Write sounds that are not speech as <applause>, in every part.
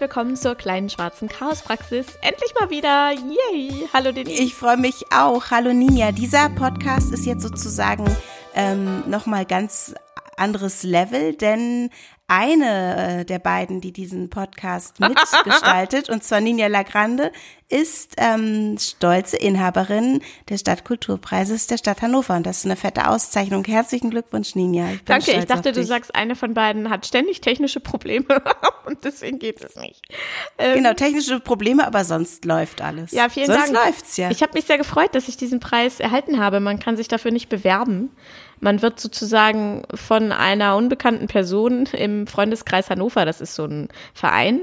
willkommen zur kleinen schwarzen Chaospraxis. Endlich mal wieder. Yay. Hallo Denise. Ich freue mich auch. Hallo Ninja. Dieser Podcast ist jetzt sozusagen ähm, nochmal ganz anderes Level, denn eine äh, der beiden, die diesen Podcast <laughs> mitgestaltet, und zwar Ninja Lagrande, ist ähm, stolze Inhaberin des Stadtkulturpreises der Stadt Hannover. Und das ist eine fette Auszeichnung. Herzlichen Glückwunsch, Ninja. Ich Danke, ich dachte, du sagst, eine von beiden hat ständig technische Probleme <laughs> und deswegen geht es nicht. Ähm, genau, technische Probleme, aber sonst läuft alles. Ja, vielen sonst Dank. Sonst läuft's ja. Ich habe mich sehr gefreut, dass ich diesen Preis erhalten habe. Man kann sich dafür nicht bewerben. Man wird sozusagen von einer unbekannten Person im Freundeskreis Hannover, das ist so ein Verein,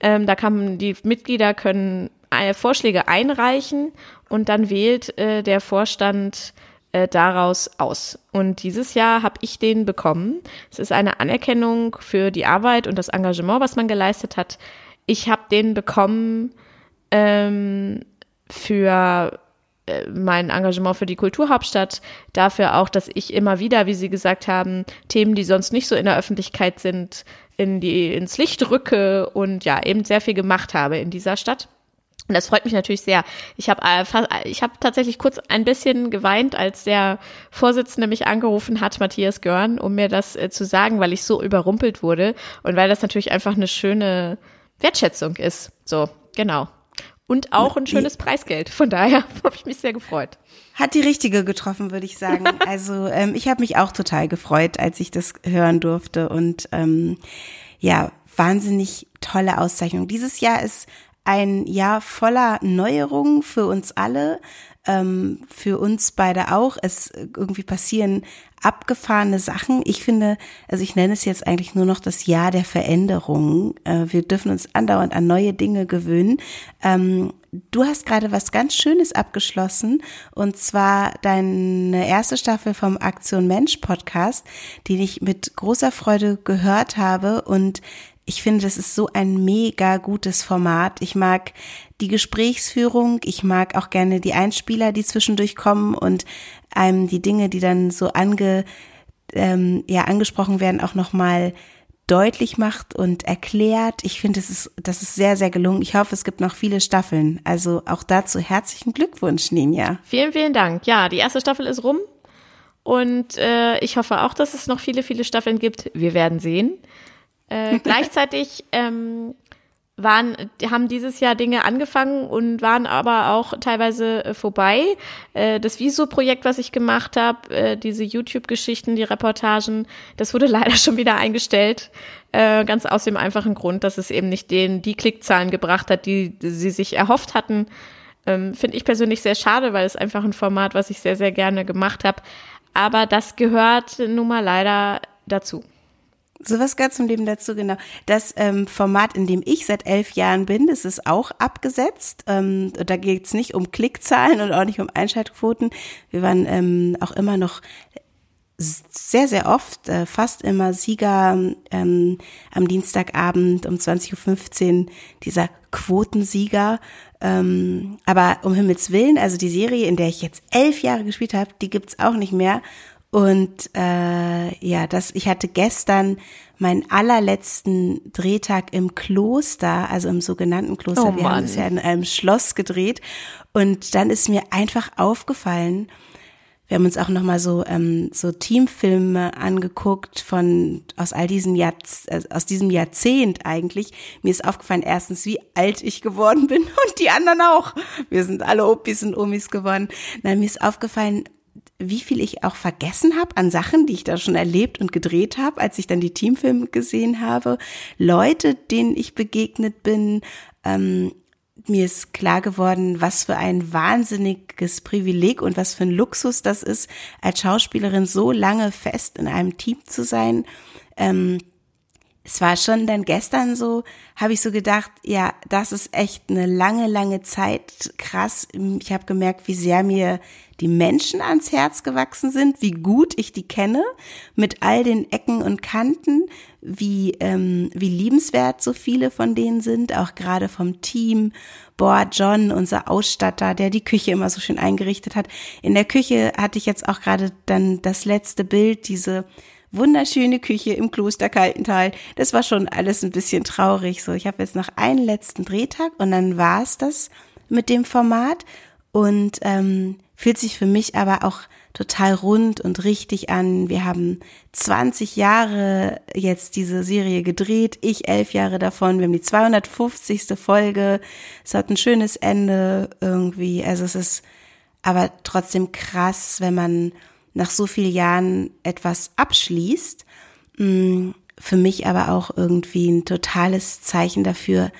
ähm, da kann die Mitglieder können Vorschläge einreichen und dann wählt äh, der Vorstand äh, daraus aus. Und dieses Jahr habe ich den bekommen. Es ist eine Anerkennung für die Arbeit und das Engagement, was man geleistet hat. Ich habe den bekommen ähm, für äh, mein Engagement für die Kulturhauptstadt, dafür auch, dass ich immer wieder, wie Sie gesagt haben, Themen, die sonst nicht so in der Öffentlichkeit sind, in die, ins Licht rücke und ja, eben sehr viel gemacht habe in dieser Stadt. Und das freut mich natürlich sehr. Ich habe äh, ich hab tatsächlich kurz ein bisschen geweint, als der Vorsitzende mich angerufen hat, Matthias Görn, um mir das äh, zu sagen, weil ich so überrumpelt wurde und weil das natürlich einfach eine schöne Wertschätzung ist. So, genau und auch ein schönes Preisgeld. Von daher <laughs> habe ich mich sehr gefreut. Hat die richtige getroffen, würde ich sagen. <laughs> Also ähm, ich habe mich auch total gefreut, als ich das hören durfte. Und ähm, ja, wahnsinnig tolle Auszeichnung. Dieses Jahr ist ein Jahr voller Neuerungen für uns alle ähm, für uns beide auch. Es irgendwie passieren abgefahrene Sachen. Ich finde, also ich nenne es jetzt eigentlich nur noch das Jahr der Veränderungen. Äh, wir dürfen uns andauernd an neue Dinge gewöhnen. Ähm, du hast gerade was ganz Schönes abgeschlossen und zwar deine erste Staffel vom Aktion Mensch Podcast, den ich mit großer Freude gehört habe und ich finde, das ist so ein mega gutes Format. Ich mag die Gesprächsführung, ich mag auch gerne die Einspieler, die zwischendurch kommen und einem die Dinge, die dann so ange, ähm, ja, angesprochen werden, auch nochmal deutlich macht und erklärt. Ich finde, das ist, das ist sehr, sehr gelungen. Ich hoffe, es gibt noch viele Staffeln. Also auch dazu herzlichen Glückwunsch, Ninja. Vielen, vielen Dank. Ja, die erste Staffel ist rum. Und äh, ich hoffe auch, dass es noch viele, viele Staffeln gibt. Wir werden sehen. Äh, <laughs> gleichzeitig ähm, waren, haben dieses Jahr Dinge angefangen und waren aber auch teilweise äh, vorbei. Äh, das Viso-Projekt, was ich gemacht habe, äh, diese YouTube-Geschichten, die Reportagen, das wurde <laughs> leider schon wieder eingestellt. Äh, ganz aus dem einfachen Grund, dass es eben nicht den die Klickzahlen gebracht hat, die sie sich erhofft hatten. Ähm, Finde ich persönlich sehr schade, weil es einfach ein Format, was ich sehr, sehr gerne gemacht habe. Aber das gehört nun mal leider dazu. Sowas gehört zum Leben dazu, genau. Das ähm, Format, in dem ich seit elf Jahren bin, das ist auch abgesetzt. Ähm, da geht es nicht um Klickzahlen und auch nicht um Einschaltquoten. Wir waren ähm, auch immer noch sehr, sehr oft, äh, fast immer Sieger ähm, am Dienstagabend um 20.15 Uhr, dieser Quotensieger. Ähm, aber um Himmels Willen, also die Serie, in der ich jetzt elf Jahre gespielt habe, die gibt's auch nicht mehr. Und äh, ja, das, ich hatte gestern meinen allerletzten Drehtag im Kloster, also im sogenannten Kloster. Oh Wir haben es ja in einem Schloss gedreht. Und dann ist mir einfach aufgefallen, wir haben uns auch nochmal so, ähm, so Teamfilme angeguckt von, aus all diesen Jahr, äh, aus diesem Jahrzehnt eigentlich. Mir ist aufgefallen, erstens, wie alt ich geworden bin <laughs> und die anderen auch. Wir sind alle Opis und Omis geworden. Nein, mir ist aufgefallen, wie viel ich auch vergessen habe an Sachen, die ich da schon erlebt und gedreht habe, als ich dann die Teamfilme gesehen habe, Leute, denen ich begegnet bin. Ähm, mir ist klar geworden, was für ein wahnsinniges Privileg und was für ein Luxus das ist, als Schauspielerin so lange fest in einem Team zu sein. Ähm, es war schon dann gestern so, habe ich so gedacht, ja, das ist echt eine lange, lange Zeit. Krass. Ich habe gemerkt, wie sehr mir die Menschen ans Herz gewachsen sind, wie gut ich die kenne, mit all den Ecken und Kanten, wie, ähm, wie liebenswert so viele von denen sind, auch gerade vom Team. Boah, John, unser Ausstatter, der die Küche immer so schön eingerichtet hat. In der Küche hatte ich jetzt auch gerade dann das letzte Bild, diese wunderschöne Küche im Kloster Kaltental. Das war schon alles ein bisschen traurig. So, ich habe jetzt noch einen letzten Drehtag und dann war's das mit dem Format und ähm, fühlt sich für mich aber auch total rund und richtig an. Wir haben 20 Jahre jetzt diese Serie gedreht, ich elf Jahre davon. Wir haben die 250. Folge. Es hat ein schönes Ende irgendwie. Also es ist aber trotzdem krass, wenn man nach so vielen Jahren etwas abschließt. Mm, für mich aber auch irgendwie ein totales Zeichen dafür,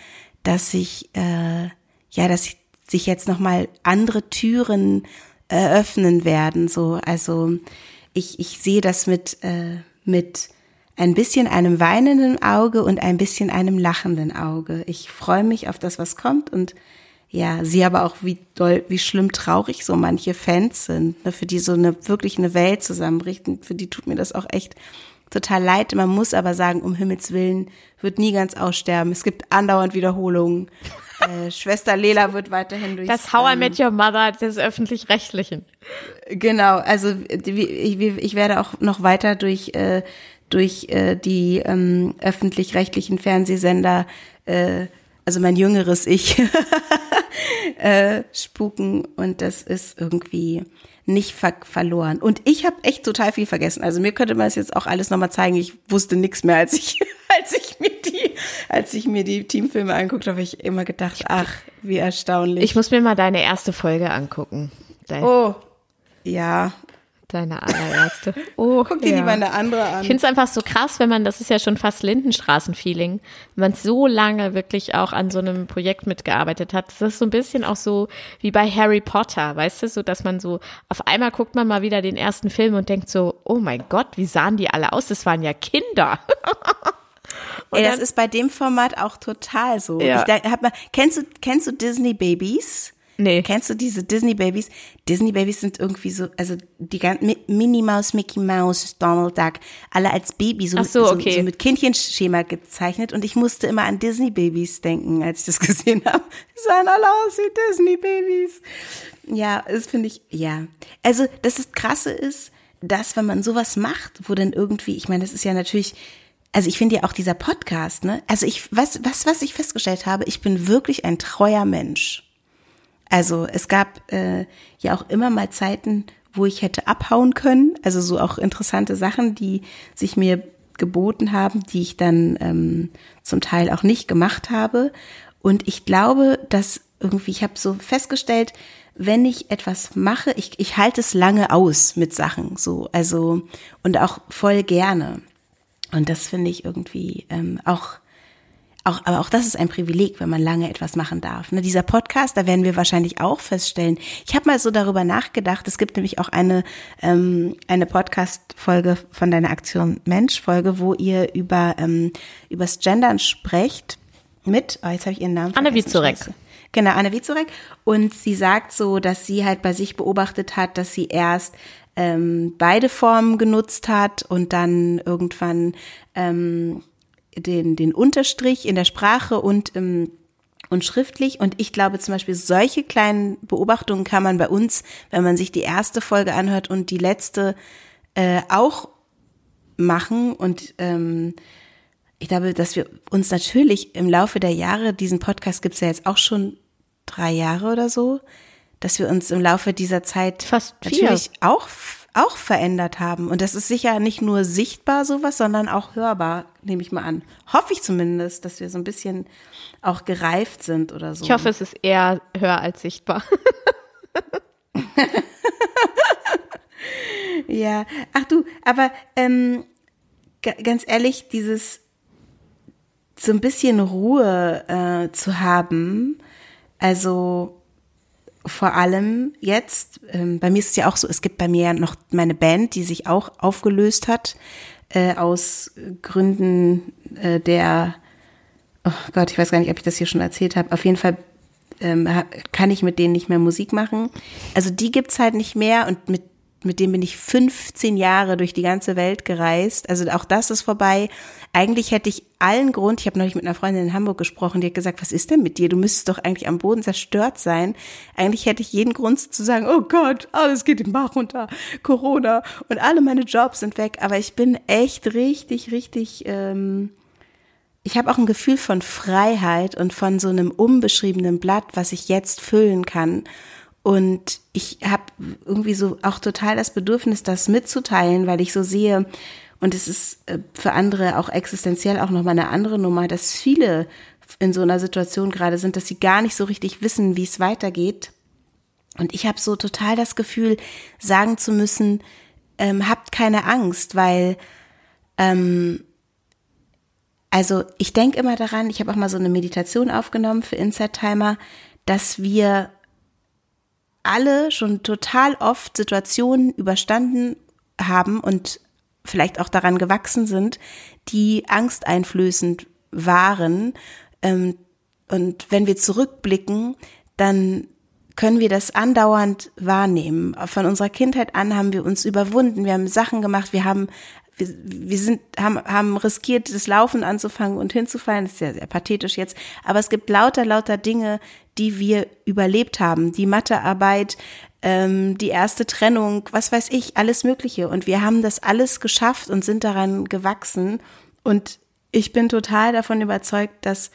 dass ich äh, ja, dass sich jetzt noch mal andere Türen eröffnen werden. So, also ich, ich sehe das mit, äh, mit ein bisschen einem weinenden Auge und ein bisschen einem lachenden Auge. Ich freue mich auf das, was kommt und ja, sehe aber auch, wie doll, wie schlimm traurig so manche Fans sind, ne, für die so eine wirklich eine Welt zusammenbricht. Und für die tut mir das auch echt total leid. Man muss aber sagen, um Himmels Willen wird nie ganz aussterben. Es gibt andauernd Wiederholungen. <laughs> Äh, Schwester Lela wird weiterhin durch. Das How I Met Your Mother des Öffentlich-Rechtlichen. Genau, also ich, ich werde auch noch weiter durch, äh, durch äh, die ähm, öffentlich-rechtlichen Fernsehsender, äh, also mein jüngeres Ich, <laughs> äh, spuken und das ist irgendwie nicht ver verloren. Und ich habe echt total viel vergessen. Also mir könnte man es jetzt auch alles nochmal zeigen. Ich wusste nichts mehr, als ich, <laughs> als ich mir die, als ich mir die Teamfilme anguckt habe, ich immer gedacht, ach, wie erstaunlich. Ich muss mir mal deine erste Folge angucken. Dein oh, ja, Deine allererste. <laughs> Oh, guck dir ja. lieber eine andere an. Ich finde es einfach so krass, wenn man, das ist ja schon fast Lindenstraßen-Feeling, wenn man so lange wirklich auch an so einem Projekt mitgearbeitet hat. Das ist so ein bisschen auch so wie bei Harry Potter, weißt du, so dass man so, auf einmal guckt man mal wieder den ersten Film und denkt so, oh mein Gott, wie sahen die alle aus? Das waren ja Kinder. <laughs> Ey, das ist bei dem Format auch total so. Ja. Ich, hab mal, kennst du, kennst du Disney Babys? Nee. Kennst du diese Disney Babys? Disney Babys sind irgendwie so, also die ganzen Minnie Maus, Mickey Mouse, Donald Duck, alle als Baby so, so, okay. so, so mit Kindchenschema gezeichnet und ich musste immer an Disney Babys denken, als ich das <laughs> gesehen habe. Die sahen alle aus wie Disney Babys. Ja, das finde ich, ja. Also, das ist krasse ist, dass wenn man sowas macht, wo dann irgendwie, ich meine, das ist ja natürlich, also ich finde ja auch dieser Podcast, ne? Also ich, was, was, was ich festgestellt habe, ich bin wirklich ein treuer Mensch. Also es gab äh, ja auch immer mal Zeiten, wo ich hätte abhauen können. Also so auch interessante Sachen, die sich mir geboten haben, die ich dann ähm, zum Teil auch nicht gemacht habe. Und ich glaube, dass irgendwie, ich habe so festgestellt, wenn ich etwas mache, ich, ich halte es lange aus mit Sachen, so, also, und auch voll gerne. Und das finde ich irgendwie ähm, auch auch, aber auch das ist ein Privileg, wenn man lange etwas machen darf. Ne, dieser Podcast, da werden wir wahrscheinlich auch feststellen. Ich habe mal so darüber nachgedacht. Es gibt nämlich auch eine ähm, eine Podcast-Folge von deiner Aktion Mensch-Folge, wo ihr über ähm, übers Gendern sprecht mit. Oh, jetzt habe ich ihren Namen. Anne Wizurek. Genau, Anne Wizurek. Und sie sagt so, dass sie halt bei sich beobachtet hat, dass sie erst ähm, beide Formen genutzt hat und dann irgendwann ähm, den, den Unterstrich in der Sprache und ähm, und schriftlich. Und ich glaube zum Beispiel, solche kleinen Beobachtungen kann man bei uns, wenn man sich die erste Folge anhört und die letzte äh, auch machen. Und ähm, ich glaube, dass wir uns natürlich im Laufe der Jahre, diesen Podcast gibt's ja jetzt auch schon drei Jahre oder so, dass wir uns im Laufe dieser Zeit Fast natürlich auch auch verändert haben. Und das ist sicher nicht nur sichtbar sowas, sondern auch hörbar, nehme ich mal an. Hoffe ich zumindest, dass wir so ein bisschen auch gereift sind oder so. Ich hoffe, es ist eher hör als sichtbar. <laughs> ja, ach du, aber ähm, ganz ehrlich, dieses so ein bisschen Ruhe äh, zu haben, also vor allem jetzt, ähm, bei mir ist es ja auch so, es gibt bei mir ja noch meine Band, die sich auch aufgelöst hat, äh, aus Gründen äh, der, oh Gott, ich weiß gar nicht, ob ich das hier schon erzählt habe. Auf jeden Fall ähm, kann ich mit denen nicht mehr Musik machen. Also die gibt's halt nicht mehr und mit mit dem bin ich 15 Jahre durch die ganze Welt gereist. Also auch das ist vorbei. Eigentlich hätte ich allen Grund, ich habe neulich mit einer Freundin in Hamburg gesprochen, die hat gesagt, was ist denn mit dir? Du müsstest doch eigentlich am Boden zerstört sein. Eigentlich hätte ich jeden Grund zu sagen, oh Gott, alles geht den Bach runter, Corona und alle meine Jobs sind weg. Aber ich bin echt richtig, richtig, ähm, ich habe auch ein Gefühl von Freiheit und von so einem unbeschriebenen Blatt, was ich jetzt füllen kann. Und ich habe irgendwie so auch total das Bedürfnis, das mitzuteilen, weil ich so sehe, und es ist äh, für andere auch existenziell auch nochmal eine andere Nummer, dass viele in so einer Situation gerade sind, dass sie gar nicht so richtig wissen, wie es weitergeht. Und ich habe so total das Gefühl, sagen zu müssen, ähm, habt keine Angst, weil ähm, also ich denke immer daran, ich habe auch mal so eine Meditation aufgenommen für Inside Timer, dass wir alle schon total oft Situationen überstanden haben und vielleicht auch daran gewachsen sind, die angsteinflößend waren. Ähm, und wenn wir zurückblicken, dann können wir das andauernd wahrnehmen. Von unserer Kindheit an haben wir uns überwunden, wir haben Sachen gemacht, wir haben wir, wir sind, haben, haben riskiert, das Laufen anzufangen und hinzufallen. Das ist ja sehr pathetisch jetzt. Aber es gibt lauter, lauter Dinge, die wir überlebt haben. Die Mathearbeit, ähm, die erste Trennung, was weiß ich, alles Mögliche. Und wir haben das alles geschafft und sind daran gewachsen. Und ich bin total davon überzeugt, dass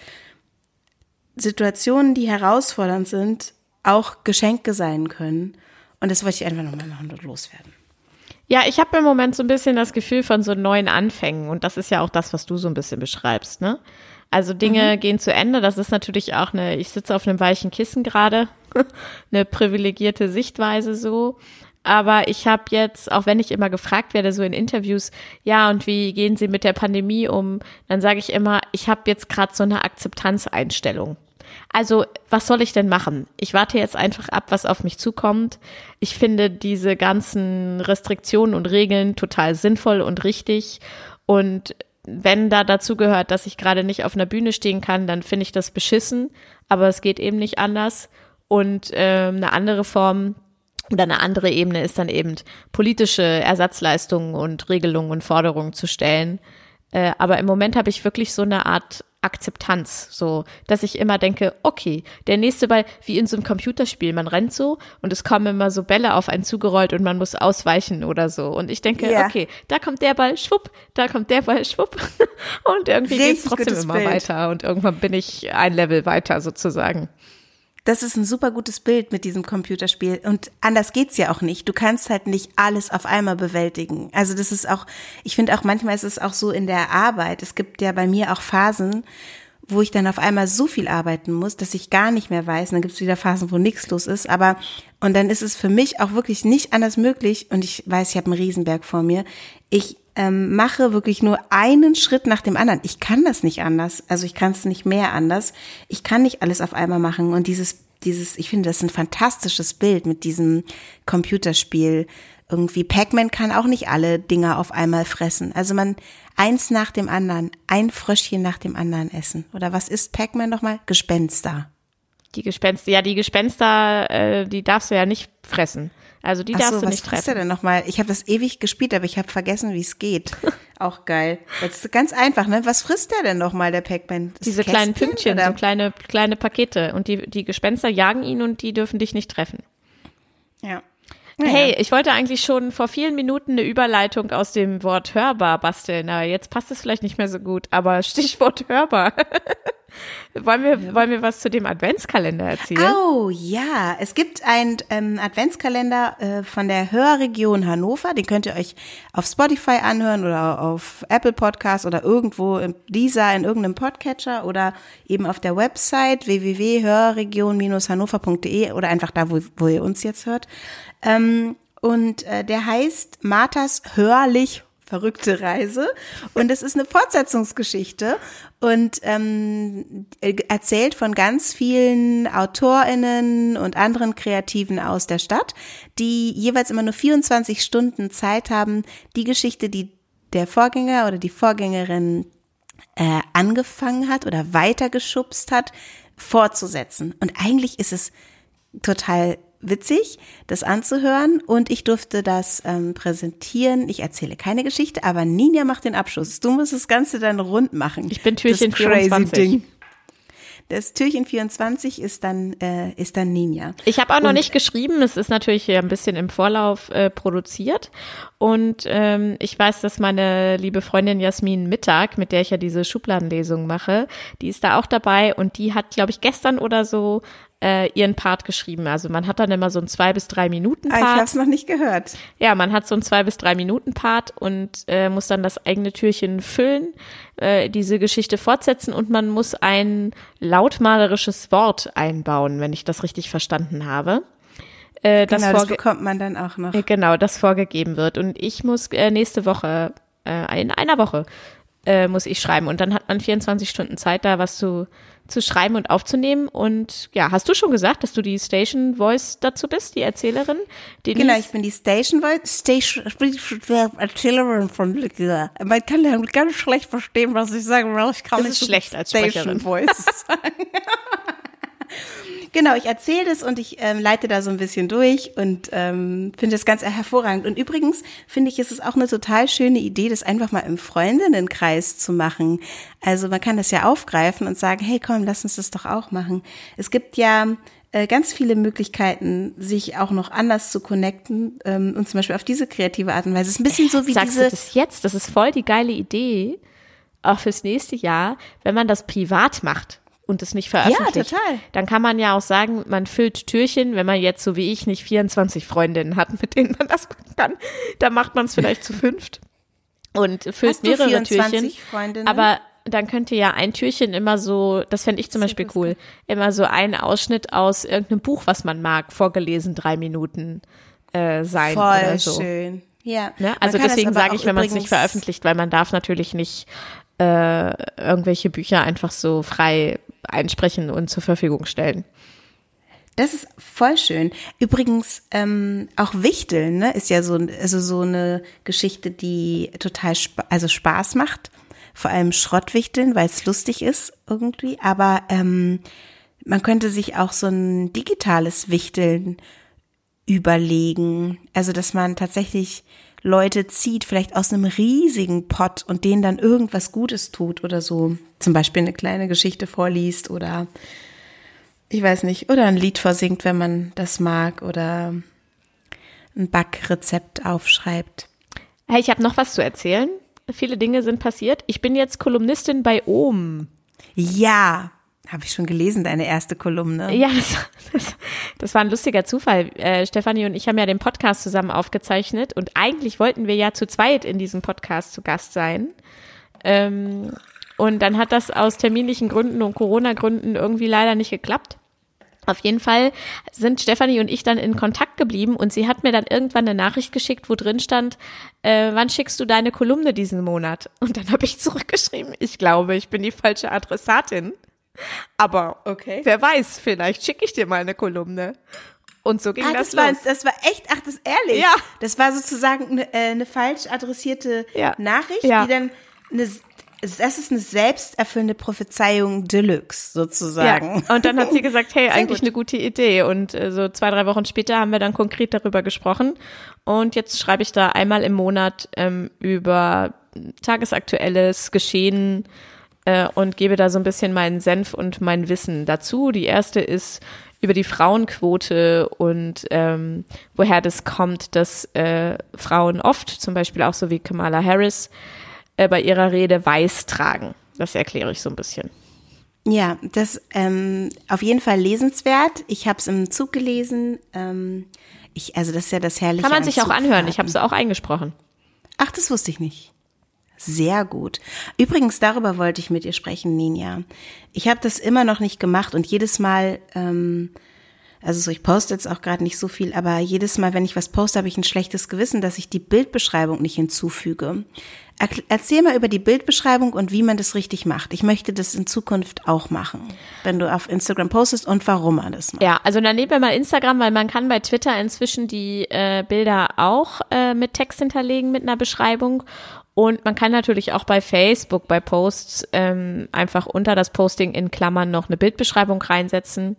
Situationen, die herausfordernd sind, auch Geschenke sein können. Und das wollte ich einfach nochmal machen und loswerden. Ja, ich habe im Moment so ein bisschen das Gefühl von so neuen Anfängen und das ist ja auch das, was du so ein bisschen beschreibst, ne? Also Dinge mhm. gehen zu Ende. Das ist natürlich auch eine, ich sitze auf einem weichen Kissen gerade, <laughs> eine privilegierte Sichtweise so. Aber ich habe jetzt, auch wenn ich immer gefragt werde, so in Interviews, ja, und wie gehen Sie mit der Pandemie um? Dann sage ich immer, ich habe jetzt gerade so eine Akzeptanzeinstellung. Also, was soll ich denn machen? Ich warte jetzt einfach ab, was auf mich zukommt. Ich finde diese ganzen Restriktionen und Regeln total sinnvoll und richtig. Und wenn da dazu gehört, dass ich gerade nicht auf einer Bühne stehen kann, dann finde ich das beschissen. Aber es geht eben nicht anders. Und äh, eine andere Form oder eine andere Ebene ist dann eben politische Ersatzleistungen und Regelungen und Forderungen zu stellen. Äh, aber im Moment habe ich wirklich so eine Art Akzeptanz, so, dass ich immer denke, okay, der nächste Ball, wie in so einem Computerspiel, man rennt so und es kommen immer so Bälle auf einen zugerollt und man muss ausweichen oder so. Und ich denke, yeah. okay, da kommt der Ball, schwupp, da kommt der Ball, schwupp. <laughs> und irgendwie geht es trotzdem immer Bild. weiter und irgendwann bin ich ein Level weiter sozusagen. Das ist ein super gutes Bild mit diesem Computerspiel. Und anders geht's ja auch nicht. Du kannst halt nicht alles auf einmal bewältigen. Also das ist auch, ich finde auch manchmal ist es auch so in der Arbeit. Es gibt ja bei mir auch Phasen, wo ich dann auf einmal so viel arbeiten muss, dass ich gar nicht mehr weiß. Und dann gibt es wieder Phasen, wo nichts los ist. Aber und dann ist es für mich auch wirklich nicht anders möglich. Und ich weiß, ich habe einen Riesenberg vor mir. Ich ähm, mache wirklich nur einen Schritt nach dem anderen. Ich kann das nicht anders. Also ich kann es nicht mehr anders. Ich kann nicht alles auf einmal machen. Und dieses, dieses, ich finde, das ist ein fantastisches Bild mit diesem Computerspiel. Irgendwie Pac-Man kann auch nicht alle Dinge auf einmal fressen. Also man eins nach dem anderen, ein Fröschchen nach dem anderen essen. Oder was ist Pac-Man nochmal? Gespenster. Die Gespenster, ja, die Gespenster, äh, die darfst du ja nicht fressen. Also die Ach darfst so, du nicht treffen. Was frisst er denn nochmal? Ich habe das ewig gespielt, aber ich habe vergessen, wie es geht. <laughs> Auch geil. Das ist ganz einfach, ne? Was frisst der denn nochmal, der Pac-Man? Diese Kästchen, kleinen Pünktchen, oder? so kleine, kleine Pakete. Und die, die Gespenster jagen ihn und die dürfen dich nicht treffen. Ja. Naja. Hey, ich wollte eigentlich schon vor vielen Minuten eine Überleitung aus dem Wort hörbar basteln, aber jetzt passt es vielleicht nicht mehr so gut. Aber <laughs> Stichwort hörbar. <laughs> Wollen wir, ja. wollen wir was zu dem Adventskalender erzählen? Oh ja, es gibt einen ähm, Adventskalender äh, von der Hörregion Hannover. Den könnt ihr euch auf Spotify anhören oder auf Apple Podcast oder irgendwo in dieser in irgendeinem Podcatcher oder eben auf der Website www.hörregion-hannover.de oder einfach da, wo, wo ihr uns jetzt hört. Ähm, und äh, der heißt Marthas Hörlich verrückte Reise. Und es ist eine Fortsetzungsgeschichte und ähm, erzählt von ganz vielen AutorInnen und anderen Kreativen aus der Stadt, die jeweils immer nur 24 Stunden Zeit haben, die Geschichte, die der Vorgänger oder die Vorgängerin äh, angefangen hat oder weitergeschubst hat, fortzusetzen. Und eigentlich ist es total witzig, das anzuhören und ich durfte das ähm, präsentieren. Ich erzähle keine Geschichte, aber Ninja macht den Abschluss. Du musst das Ganze dann rund machen. Ich bin Türchen 24. Ding. Das Türchen 24 ist dann, äh, ist dann Ninja. Ich habe auch noch nicht geschrieben. Es ist natürlich ein bisschen im Vorlauf äh, produziert. Und ähm, ich weiß, dass meine liebe Freundin Jasmin Mittag, mit der ich ja diese Schubladenlesung mache, die ist da auch dabei und die hat, glaube ich, gestern oder so äh, ihren Part geschrieben. Also man hat dann immer so ein zwei bis drei Minuten Part. Ah, ich habe es noch nicht gehört. Ja, man hat so ein zwei bis drei Minuten Part und äh, muss dann das eigene Türchen füllen, äh, diese Geschichte fortsetzen und man muss ein lautmalerisches Wort einbauen, wenn ich das richtig verstanden habe. Äh, genau, das, das bekommt man dann auch noch. Äh, genau, das vorgegeben wird. Und ich muss äh, nächste Woche, äh, in einer Woche, äh, muss ich schreiben. Und dann hat man 24 Stunden Zeit, da was zu zu schreiben und aufzunehmen. Und ja, hast du schon gesagt, dass du die Station Voice dazu bist, die Erzählerin? genau, ich bin die Station Voice, Station Erzählerin von Man kann ja ganz schlecht verstehen, was ich sage, weil ich kann das nicht ist schlecht als Station Voice <laughs> sagen. Genau, ich erzähle das und ich ähm, leite da so ein bisschen durch und ähm, finde das ganz hervorragend. Und übrigens finde ich, ist es auch eine total schöne Idee, das einfach mal im Freundinnenkreis zu machen. Also man kann das ja aufgreifen und sagen, hey komm, lass uns das doch auch machen. Es gibt ja äh, ganz viele Möglichkeiten, sich auch noch anders zu connecten ähm, und zum Beispiel auf diese kreative Art und Weise. Es ist ein bisschen so wie Sagst diese. Du das jetzt? Das ist voll die geile Idee, auch fürs nächste Jahr, wenn man das privat macht und es nicht veröffentlicht. Ja, total. Dann kann man ja auch sagen, man füllt Türchen, wenn man jetzt so wie ich nicht 24 Freundinnen hat, mit denen man das machen kann. dann macht man es vielleicht zu fünft und füllt Hast mehrere du 24 Türchen. Freundinnen? Aber dann könnte ja ein Türchen immer so, das fände ich zum Beispiel cool, immer so ein Ausschnitt aus irgendeinem Buch, was man mag, vorgelegen drei Minuten äh, sein Voll oder so. schön. Ja. Ne? Also deswegen sage ich, wenn man es nicht veröffentlicht, weil man darf natürlich nicht äh, irgendwelche Bücher einfach so frei einsprechen und zur Verfügung stellen. Das ist voll schön. Übrigens, ähm, auch Wichteln, ne, ist ja so, also so eine Geschichte, die total spa also Spaß macht. Vor allem Schrottwichteln, weil es lustig ist irgendwie. Aber ähm, man könnte sich auch so ein digitales Wichteln überlegen. Also, dass man tatsächlich Leute zieht, vielleicht aus einem riesigen Pott und denen dann irgendwas Gutes tut oder so. Zum Beispiel eine kleine Geschichte vorliest oder ich weiß nicht, oder ein Lied vorsingt, wenn man das mag oder ein Backrezept aufschreibt. Hey, ich habe noch was zu erzählen. Viele Dinge sind passiert. Ich bin jetzt Kolumnistin bei OM. Ja, habe ich schon gelesen, deine erste Kolumne. Ja, das, das, das war ein lustiger Zufall. Äh, Stefanie und ich haben ja den Podcast zusammen aufgezeichnet und eigentlich wollten wir ja zu zweit in diesem Podcast zu Gast sein. Ähm, und dann hat das aus terminlichen Gründen und Corona-Gründen irgendwie leider nicht geklappt. Auf jeden Fall sind Stefanie und ich dann in Kontakt geblieben und sie hat mir dann irgendwann eine Nachricht geschickt, wo drin stand, äh, wann schickst du deine Kolumne diesen Monat? Und dann habe ich zurückgeschrieben, ich glaube, ich bin die falsche Adressatin. Aber okay. wer weiß, vielleicht schicke ich dir mal eine Kolumne. Und so ging ah, das, das war, los. Das war echt, ach, das ist ehrlich. Ja. Das war sozusagen eine, äh, eine falsch adressierte ja. Nachricht, ja. die dann eine, das ist eine selbsterfüllende Prophezeiung Deluxe sozusagen. Ja. Und dann hat sie gesagt, hey, <laughs> eigentlich gut. eine gute Idee. Und äh, so zwei, drei Wochen später haben wir dann konkret darüber gesprochen. Und jetzt schreibe ich da einmal im Monat ähm, über tagesaktuelles Geschehen, äh, und gebe da so ein bisschen meinen Senf und mein Wissen dazu. Die erste ist über die Frauenquote und ähm, woher das kommt, dass äh, Frauen oft, zum Beispiel auch so wie Kamala Harris, äh, bei ihrer Rede weiß tragen. Das erkläre ich so ein bisschen. Ja, das ähm, auf jeden Fall lesenswert. Ich habe es im Zug gelesen. Ähm, ich, also das ist ja das herrliche. Kann man sich auch anhören. Ich habe es auch eingesprochen. Ach, das wusste ich nicht. Sehr gut. Übrigens, darüber wollte ich mit dir sprechen, Ninja. Ich habe das immer noch nicht gemacht und jedes Mal, ähm, also so, ich poste jetzt auch gerade nicht so viel, aber jedes Mal, wenn ich was poste, habe ich ein schlechtes Gewissen, dass ich die Bildbeschreibung nicht hinzufüge. Erzähl mal über die Bildbeschreibung und wie man das richtig macht. Ich möchte das in Zukunft auch machen, wenn du auf Instagram postest und warum man das macht. Ja, also dann nehmen wir mal Instagram, weil man kann bei Twitter inzwischen die äh, Bilder auch äh, mit Text hinterlegen mit einer Beschreibung. Und man kann natürlich auch bei Facebook, bei Posts ähm, einfach unter das Posting in Klammern noch eine Bildbeschreibung reinsetzen.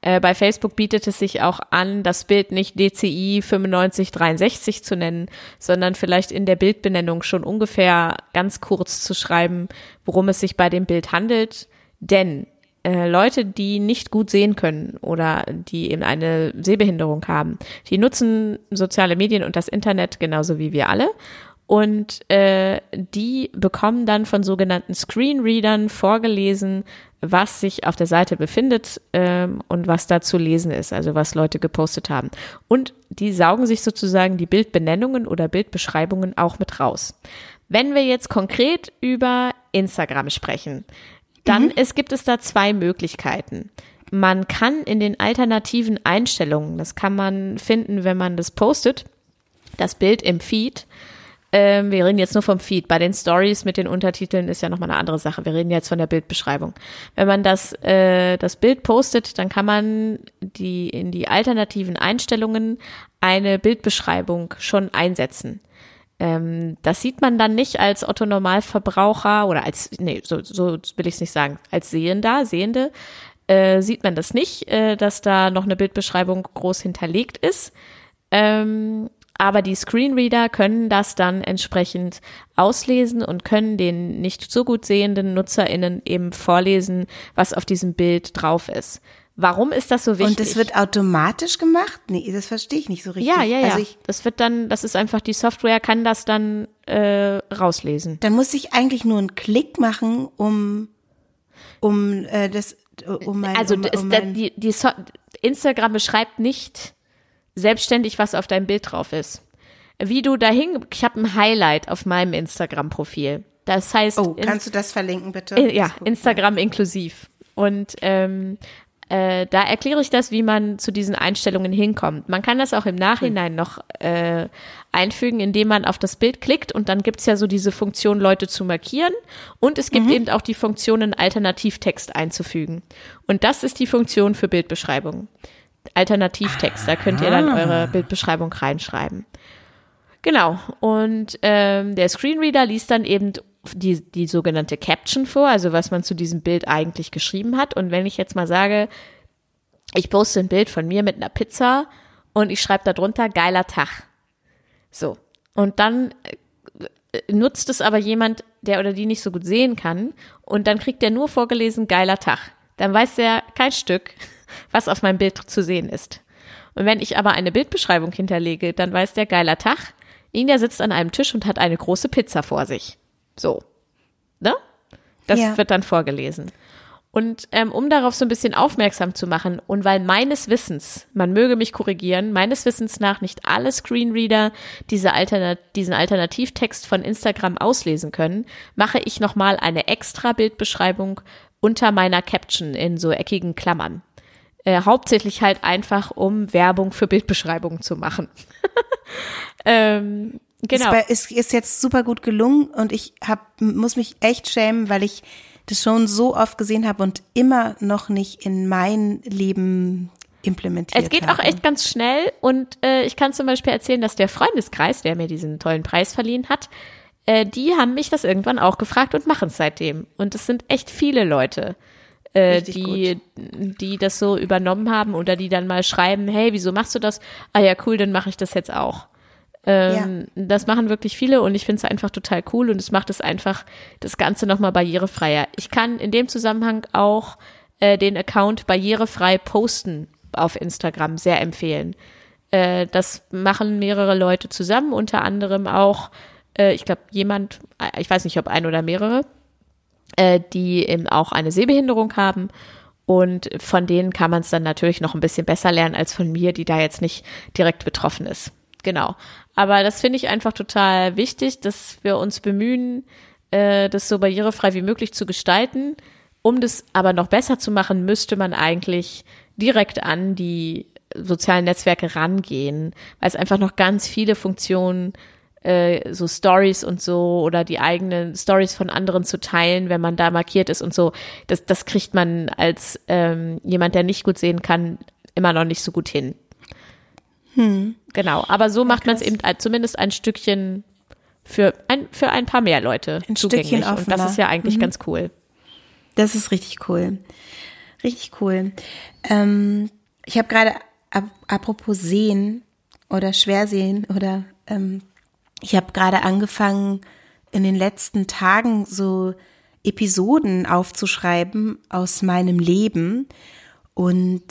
Äh, bei Facebook bietet es sich auch an, das Bild nicht DCI 9563 zu nennen, sondern vielleicht in der Bildbenennung schon ungefähr ganz kurz zu schreiben, worum es sich bei dem Bild handelt. Denn äh, Leute, die nicht gut sehen können oder die eben eine Sehbehinderung haben, die nutzen soziale Medien und das Internet genauso wie wir alle. Und äh, die bekommen dann von sogenannten Screenreadern vorgelesen, was sich auf der Seite befindet ähm, und was da zu lesen ist, also was Leute gepostet haben. Und die saugen sich sozusagen die Bildbenennungen oder Bildbeschreibungen auch mit raus. Wenn wir jetzt konkret über Instagram sprechen, dann mhm. es gibt es da zwei Möglichkeiten. Man kann in den alternativen Einstellungen, das kann man finden, wenn man das postet, das Bild im Feed, ähm, wir reden jetzt nur vom Feed. Bei den Stories mit den Untertiteln ist ja nochmal eine andere Sache. Wir reden jetzt von der Bildbeschreibung. Wenn man das, äh, das Bild postet, dann kann man die, in die alternativen Einstellungen eine Bildbeschreibung schon einsetzen. Ähm, das sieht man dann nicht als Otto Normalverbraucher oder als, nee, so, so will ich es nicht sagen, als Sehender, Sehende, äh, sieht man das nicht, äh, dass da noch eine Bildbeschreibung groß hinterlegt ist. Ähm, aber die Screenreader können das dann entsprechend auslesen und können den nicht so gut sehenden NutzerInnen eben vorlesen, was auf diesem Bild drauf ist. Warum ist das so wichtig? Und das wird automatisch gemacht? Nee, das verstehe ich nicht so richtig. Ja, ja, ja. Also ich, das wird dann, das ist einfach, die Software kann das dann äh, rauslesen. Dann muss ich eigentlich nur einen Klick machen, um, um äh, das, um mein, Also um, um mein die, die so Instagram beschreibt nicht, selbstständig, was auf deinem Bild drauf ist. Wie du dahin, ich habe ein Highlight auf meinem Instagram-Profil. Das heißt. Oh, kannst du das verlinken, bitte? In, ja, Instagram inklusiv. Und ähm, äh, da erkläre ich das, wie man zu diesen Einstellungen hinkommt. Man kann das auch im Nachhinein noch äh, einfügen, indem man auf das Bild klickt und dann gibt's ja so diese Funktion, Leute zu markieren und es gibt mhm. eben auch die Funktion, einen Alternativtext einzufügen. Und das ist die Funktion für Bildbeschreibungen. Alternativtext. Da könnt ihr dann eure ah. Bildbeschreibung reinschreiben. Genau. Und ähm, der Screenreader liest dann eben die, die sogenannte Caption vor, also was man zu diesem Bild eigentlich geschrieben hat. Und wenn ich jetzt mal sage, ich poste ein Bild von mir mit einer Pizza und ich schreibe darunter geiler Tag. So. Und dann äh, nutzt es aber jemand, der oder die nicht so gut sehen kann und dann kriegt der nur vorgelesen geiler Tag. Dann weiß der kein Stück, was auf meinem Bild zu sehen ist. Und wenn ich aber eine Bildbeschreibung hinterlege, dann weiß der geiler Tag, Inga sitzt an einem Tisch und hat eine große Pizza vor sich. So. Ne? Das ja. wird dann vorgelesen. Und ähm, um darauf so ein bisschen aufmerksam zu machen und weil meines Wissens, man möge mich korrigieren, meines Wissens nach nicht alle Screenreader diese Alternat diesen Alternativtext von Instagram auslesen können, mache ich nochmal eine extra Bildbeschreibung unter meiner Caption in so eckigen Klammern. Äh, hauptsächlich halt einfach, um Werbung für Bildbeschreibungen zu machen. <laughs> ähm, genau. Es ist, ist jetzt super gut gelungen und ich hab, muss mich echt schämen, weil ich das schon so oft gesehen habe und immer noch nicht in mein Leben implementiert Es geht habe. auch echt ganz schnell und äh, ich kann zum Beispiel erzählen, dass der Freundeskreis, der mir diesen tollen Preis verliehen hat, äh, die haben mich das irgendwann auch gefragt und machen es seitdem. Und es sind echt viele Leute äh, die, die das so übernommen haben oder die dann mal schreiben, hey, wieso machst du das? Ah ja, cool, dann mache ich das jetzt auch. Ähm, ja. Das machen wirklich viele und ich finde es einfach total cool und es macht es einfach das Ganze nochmal barrierefreier. Ich kann in dem Zusammenhang auch äh, den Account barrierefrei posten auf Instagram sehr empfehlen. Äh, das machen mehrere Leute zusammen, unter anderem auch, äh, ich glaube, jemand, äh, ich weiß nicht, ob ein oder mehrere, äh, die eben auch eine Sehbehinderung haben. Und von denen kann man es dann natürlich noch ein bisschen besser lernen als von mir, die da jetzt nicht direkt betroffen ist. Genau. Aber das finde ich einfach total wichtig, dass wir uns bemühen, äh, das so barrierefrei wie möglich zu gestalten. Um das aber noch besser zu machen, müsste man eigentlich direkt an die sozialen Netzwerke rangehen, weil es einfach noch ganz viele Funktionen äh, so Stories und so oder die eigenen Stories von anderen zu teilen, wenn man da markiert ist und so. Das, das kriegt man als ähm, jemand, der nicht gut sehen kann, immer noch nicht so gut hin. Hm. Genau, aber so macht man es eben zumindest ein Stückchen für ein, für ein paar mehr Leute Ein zugänglich. Stückchen Und das offener. ist ja eigentlich Mhm. ganz cool. Das ist richtig cool. Richtig cool. Ähm, ich habe gerade, ap apropos sehen oder Schwersehen oder ähm, ich habe gerade angefangen, in den letzten Tagen so Episoden aufzuschreiben aus meinem Leben. Und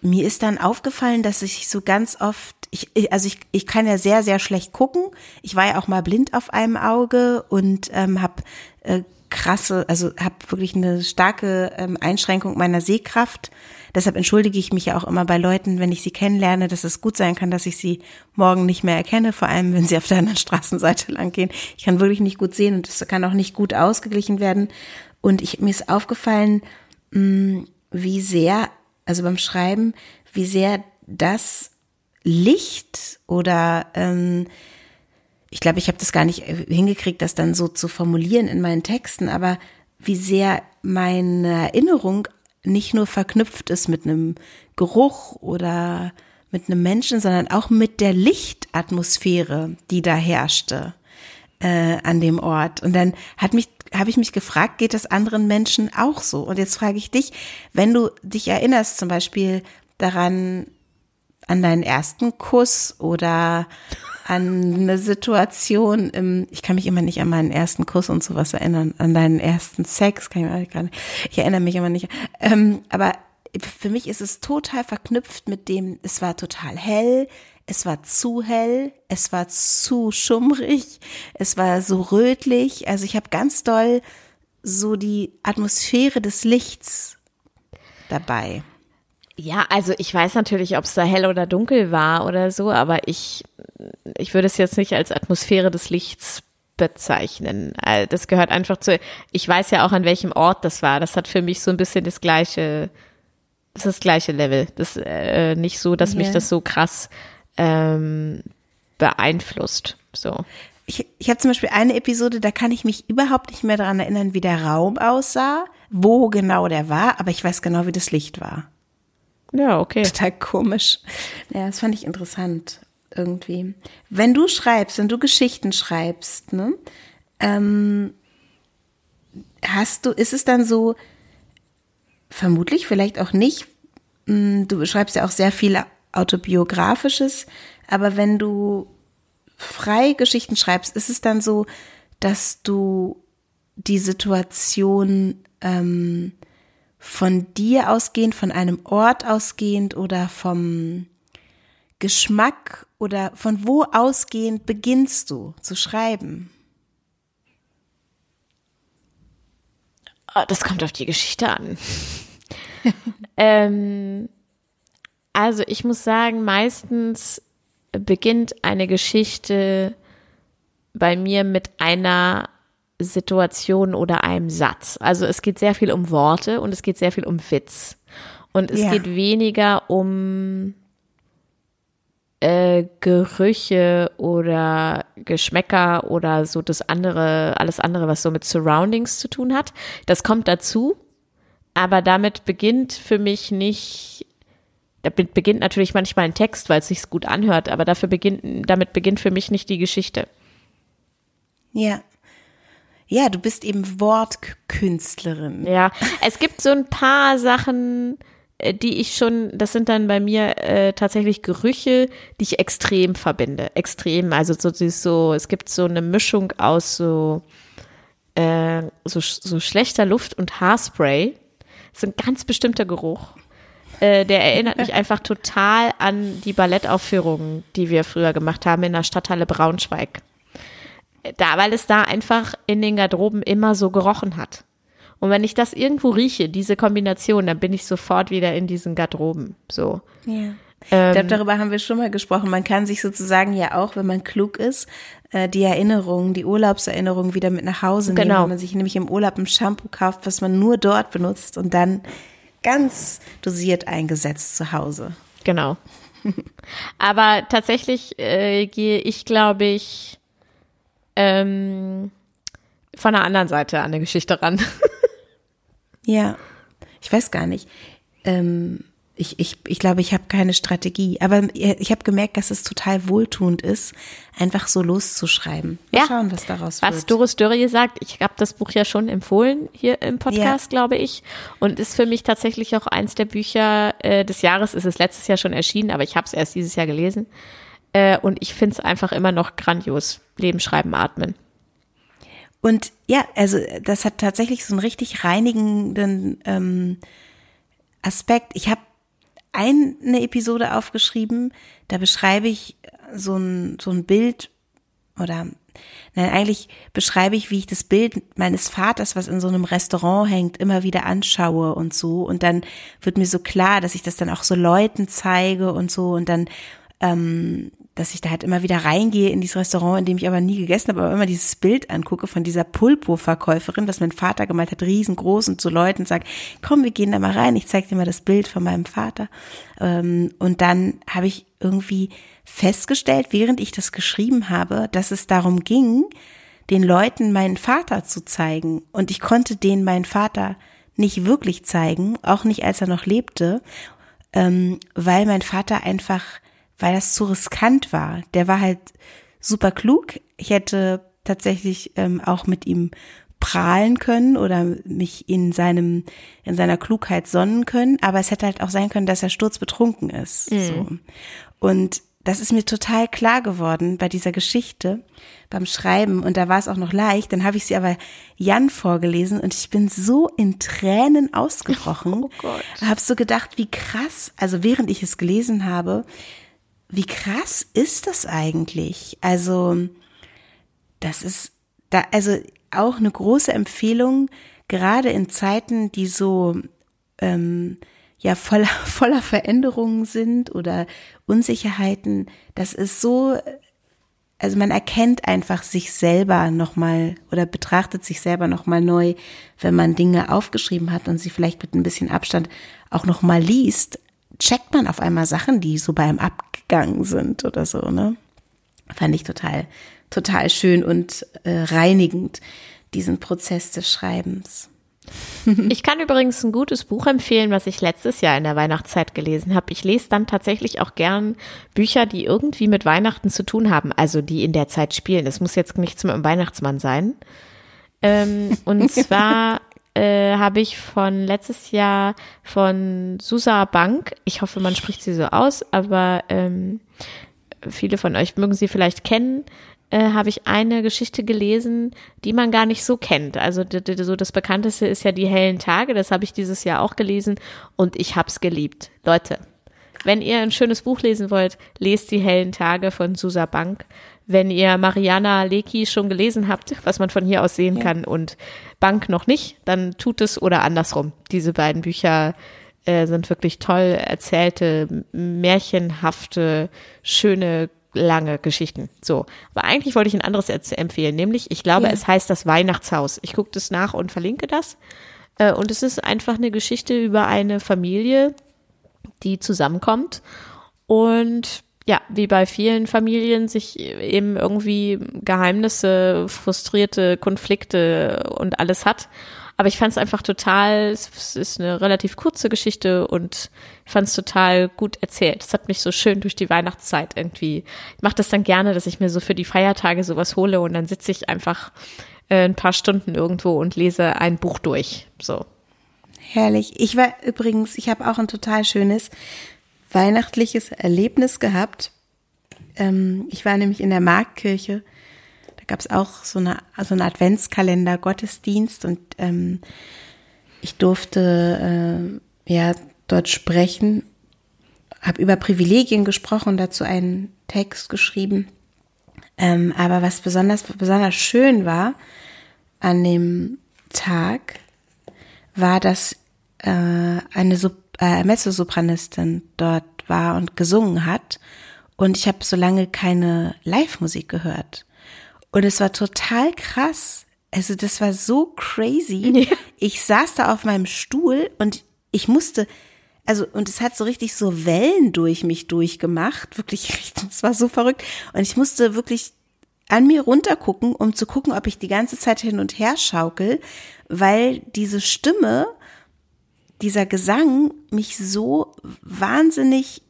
mir ist dann aufgefallen, dass ich so ganz oft, ich, also ich, ich kann ja sehr, sehr schlecht gucken. Ich war ja auch mal blind auf einem Auge und ähm, habe äh, krasse, also habe wirklich eine starke ähm, Einschränkung meiner Sehkraft. Deshalb entschuldige ich mich ja auch immer bei Leuten, wenn ich sie kennenlerne, dass es gut sein kann, dass ich sie morgen nicht mehr erkenne, vor allem wenn sie auf der anderen <laughs> Straßenseite lang gehen. Ich kann wirklich nicht gut sehen und das kann auch nicht gut ausgeglichen werden. Und ich, mir ist aufgefallen, mh, wie sehr, also beim Schreiben, wie sehr das Licht oder ähm, ich glaube, ich habe das gar nicht äh, hingekriegt, das dann so zu formulieren in meinen Texten, aber wie sehr meine Erinnerung nicht nur verknüpft ist mit einem Geruch oder mit einem Menschen, sondern auch mit der Lichtatmosphäre, die da herrschte äh, an dem Ort. Und dann hat mich, habe ich mich gefragt, geht das anderen Menschen auch so? Und jetzt frage ich dich, wenn du dich erinnerst, zum Beispiel daran, an deinen ersten Kuss oder an eine Situation im, ich kann mich immer nicht an meinen ersten Kuss und sowas erinnern, an deinen ersten Sex, kann ich mich gar nicht, ich erinnere mich immer nicht, ähm, aber für mich ist es total verknüpft mit dem, es war total hell, es war zu hell, es war zu schummrig, es war so rötlich, also ich habe ganz doll so die Atmosphäre des Lichts dabei. Ja, also ich weiß natürlich, ob es da hell oder dunkel war oder so, aber ich, ich würde es jetzt nicht als Atmosphäre des Lichts bezeichnen. Äh, Das gehört einfach zu, ich weiß ja auch, an welchem Ort das war. Das hat für mich so ein bisschen das gleiche, das das gleiche Level. Das äh, nicht so, dass mich Ja. das so krass ähm, beeinflusst. So. Ich, ich habe zum Beispiel eine Episode, da kann ich mich überhaupt nicht mehr daran erinnern, wie der Raum aussah, wo genau der war, aber ich weiß genau, wie das Licht war. Ja, okay. Total komisch. Ja, das fand ich interessant irgendwie. Wenn du schreibst, wenn du Geschichten schreibst, ne, ähm, hast du, ist es dann so, vermutlich, vielleicht auch nicht, mh, du schreibst ja auch sehr viel autobiografisches, aber wenn du frei Geschichten schreibst, ist es dann so, dass du die Situation ähm, von dir ausgehend, von einem Ort ausgehend oder vom Geschmack oder von wo ausgehend beginnst du zu schreiben? Oh, das kommt auf die Geschichte an. <laughs> ähm, also ich muss sagen, meistens beginnt eine Geschichte bei mir mit einer Situation oder einem Satz. Also es geht sehr viel um Worte und es geht sehr viel um Witz. Und es Ja. geht weniger um äh, Gerüche oder Geschmäcker oder so das andere, alles andere, was so mit Surroundings zu tun hat. Das kommt dazu, aber damit beginnt für mich nicht, damit beginnt natürlich manchmal ein Text, weil es sich gut anhört, aber dafür beginnt, damit beginnt für mich nicht die Geschichte. Ja. Ja, du bist eben Wortkünstlerin. Ja, es gibt so ein paar Sachen, äh, die ich schon, das sind dann bei mir äh, tatsächlich Gerüche, die ich extrem verbinde. Extrem. Also so, so, so es gibt so eine Mischung aus so, äh, so, so schlechter Luft und Haarspray. Das ist ein ganz bestimmter Geruch. Äh, der erinnert mich <laughs> einfach total an die Ballettaufführungen, die wir früher gemacht haben in der Stadthalle Braunschweig. Da, weil es da einfach in den Garderoben immer so gerochen hat. Und wenn ich das irgendwo rieche, diese Kombination, dann bin ich sofort wieder in diesen Garderoben. So. Ja. Ich Ähm, glaube, darüber haben wir schon mal gesprochen. Man kann sich sozusagen ja auch, wenn man klug ist, äh, die Erinnerungen, die Urlaubserinnerungen wieder mit nach Hause nehmen, Genau. wenn man sich nämlich im Urlaub ein Shampoo kauft, was man nur dort benutzt und dann ganz dosiert eingesetzt zu Hause. Genau. <laughs> Aber tatsächlich äh, gehe ich, glaube ich, ähm, von der anderen Seite an der Geschichte ran. <laughs> Ja, ich weiß gar nicht. Ähm, ich, ich, ich glaube, ich habe keine Strategie. Aber ich habe gemerkt, dass es total wohltuend ist, einfach so loszuschreiben. Mal ja. schauen, was daraus was wird. Was Doris Dörrie sagt, ich habe das Buch ja schon empfohlen hier im Podcast, ja. glaube ich. Und ist für mich tatsächlich auch eins der Bücher äh, des Jahres. Es ist letztes Jahr schon erschienen, aber ich habe es erst dieses Jahr gelesen. Äh, und ich finde es einfach immer noch grandios. Leben, Schreiben, Atmen. Und ja, also das hat tatsächlich so einen richtig reinigenden ähm, Aspekt. Ich habe eine Episode aufgeschrieben, da beschreibe ich so ein, so ein Bild oder nein, eigentlich beschreibe ich, wie ich das Bild meines Vaters, was in so einem Restaurant hängt, immer wieder anschaue und so. Und dann wird mir so klar, dass ich das dann auch so Leuten zeige und so. Und dann ähm, dass ich da halt immer wieder reingehe in dieses Restaurant, in dem ich aber nie gegessen habe, aber immer dieses Bild angucke von dieser Pulpo-Verkäuferin, was mein Vater gemalt hat, riesengroß und zu Leuten sagt, komm, wir gehen da mal rein, ich zeig dir mal das Bild von meinem Vater. Ähm, und dann habe ich irgendwie festgestellt, während ich das geschrieben habe, dass es darum ging, den Leuten meinen Vater zu zeigen. Und ich konnte denen meinen Vater nicht wirklich zeigen, auch nicht als er noch lebte, ähm, weil mein Vater einfach weil das zu riskant war. Der war halt super klug. Ich hätte tatsächlich ähm, auch mit ihm prahlen können oder mich in seinem in seiner Klugheit sonnen können, aber es hätte halt auch sein können, dass er sturzbetrunken ist. Mhm. So. Und das ist mir total klar geworden bei dieser Geschichte beim Schreiben und da war es auch noch leicht. Dann habe ich sie aber Jan vorgelesen und ich bin so in Tränen ausgebrochen. <laughs> Oh Gott. Habe so gedacht, wie krass. Also während ich es gelesen habe, wie krass ist das eigentlich? Also, das ist da, also auch eine große Empfehlung, gerade in Zeiten, die so ähm, ja voller, <laughs> voller Veränderungen sind oder Unsicherheiten. Das ist so, also man erkennt einfach sich selber nochmal oder betrachtet sich selber nochmal neu, wenn man Dinge aufgeschrieben hat und sie vielleicht mit ein bisschen Abstand auch nochmal liest, checkt man auf einmal Sachen, die so bei einem ab gegangen sind oder so, ne? Fand ich total, total schön und äh, reinigend, diesen Prozess des Schreibens. <laughs> Ich kann übrigens ein gutes Buch empfehlen, was ich letztes Jahr in der Weihnachtszeit gelesen habe. Ich lese dann tatsächlich auch gern Bücher, die irgendwie mit Weihnachten zu tun haben, also die in der Zeit spielen. Es muss jetzt nichts mit dem Weihnachtsmann sein. Ähm, und <laughs> zwar äh, habe ich von letztes Jahr von Susa Bank, ich hoffe, man spricht sie so aus, aber ähm, viele von euch mögen sie vielleicht kennen, äh, habe ich eine Geschichte gelesen, die man gar nicht so kennt. Also so das bekannteste ist ja die hellen Tage, das habe ich dieses Jahr auch gelesen und ich hab's geliebt. Leute, wenn ihr ein schönes Buch lesen wollt, lest die hellen Tage von Susa Bank. Wenn ihr Mariana Leki schon gelesen habt, was man von hier aus sehen ja. kann, und Bank noch nicht, dann tut es oder andersrum. Diese beiden Bücher äh, sind wirklich toll erzählte, märchenhafte, schöne, lange Geschichten. So. Aber eigentlich wollte ich ein anderes empfehlen, nämlich, ich glaube, ja. es heißt das Weihnachtshaus. Ich gucke das nach und verlinke das. Äh, und es ist einfach eine Geschichte über eine Familie, die zusammenkommt und ja, wie bei vielen Familien sich eben irgendwie Geheimnisse, frustrierte Konflikte und alles hat. Aber ich fand es einfach total, es ist eine relativ kurze Geschichte und ich fand es total gut erzählt. Es hat mich so schön durch die Weihnachtszeit irgendwie. Ich mache das dann gerne, dass ich mir so für die Feiertage sowas hole und dann sitze ich einfach äh, ein paar Stunden irgendwo und lese ein Buch durch. So. Herrlich. Ich war übrigens, ich habe auch ein total schönes weihnachtliches Erlebnis gehabt. Ähm, ich war nämlich in der Marktkirche. Da gab es auch so eine, so eine Adventskalender, Gottesdienst und ähm, ich durfte äh, ja dort sprechen, habe über Privilegien gesprochen dazu einen Text geschrieben. Ähm, aber was besonders besonders schön war an dem Tag, war, dass äh, eine Sub äh, Mezzosopranistin dort war und gesungen hat. Und ich habe so lange keine Live-Musik gehört. Und es war total krass. Also das war so crazy. Ja. Ich saß da auf meinem Stuhl und ich musste, also und es hat so richtig so Wellen durch mich durchgemacht. Wirklich, <laughs> es war so verrückt. Und ich musste wirklich an mir runtergucken, um zu gucken, ob ich die ganze Zeit hin und her schaukel, weil diese Stimme dieser Gesang mich so wahnsinnig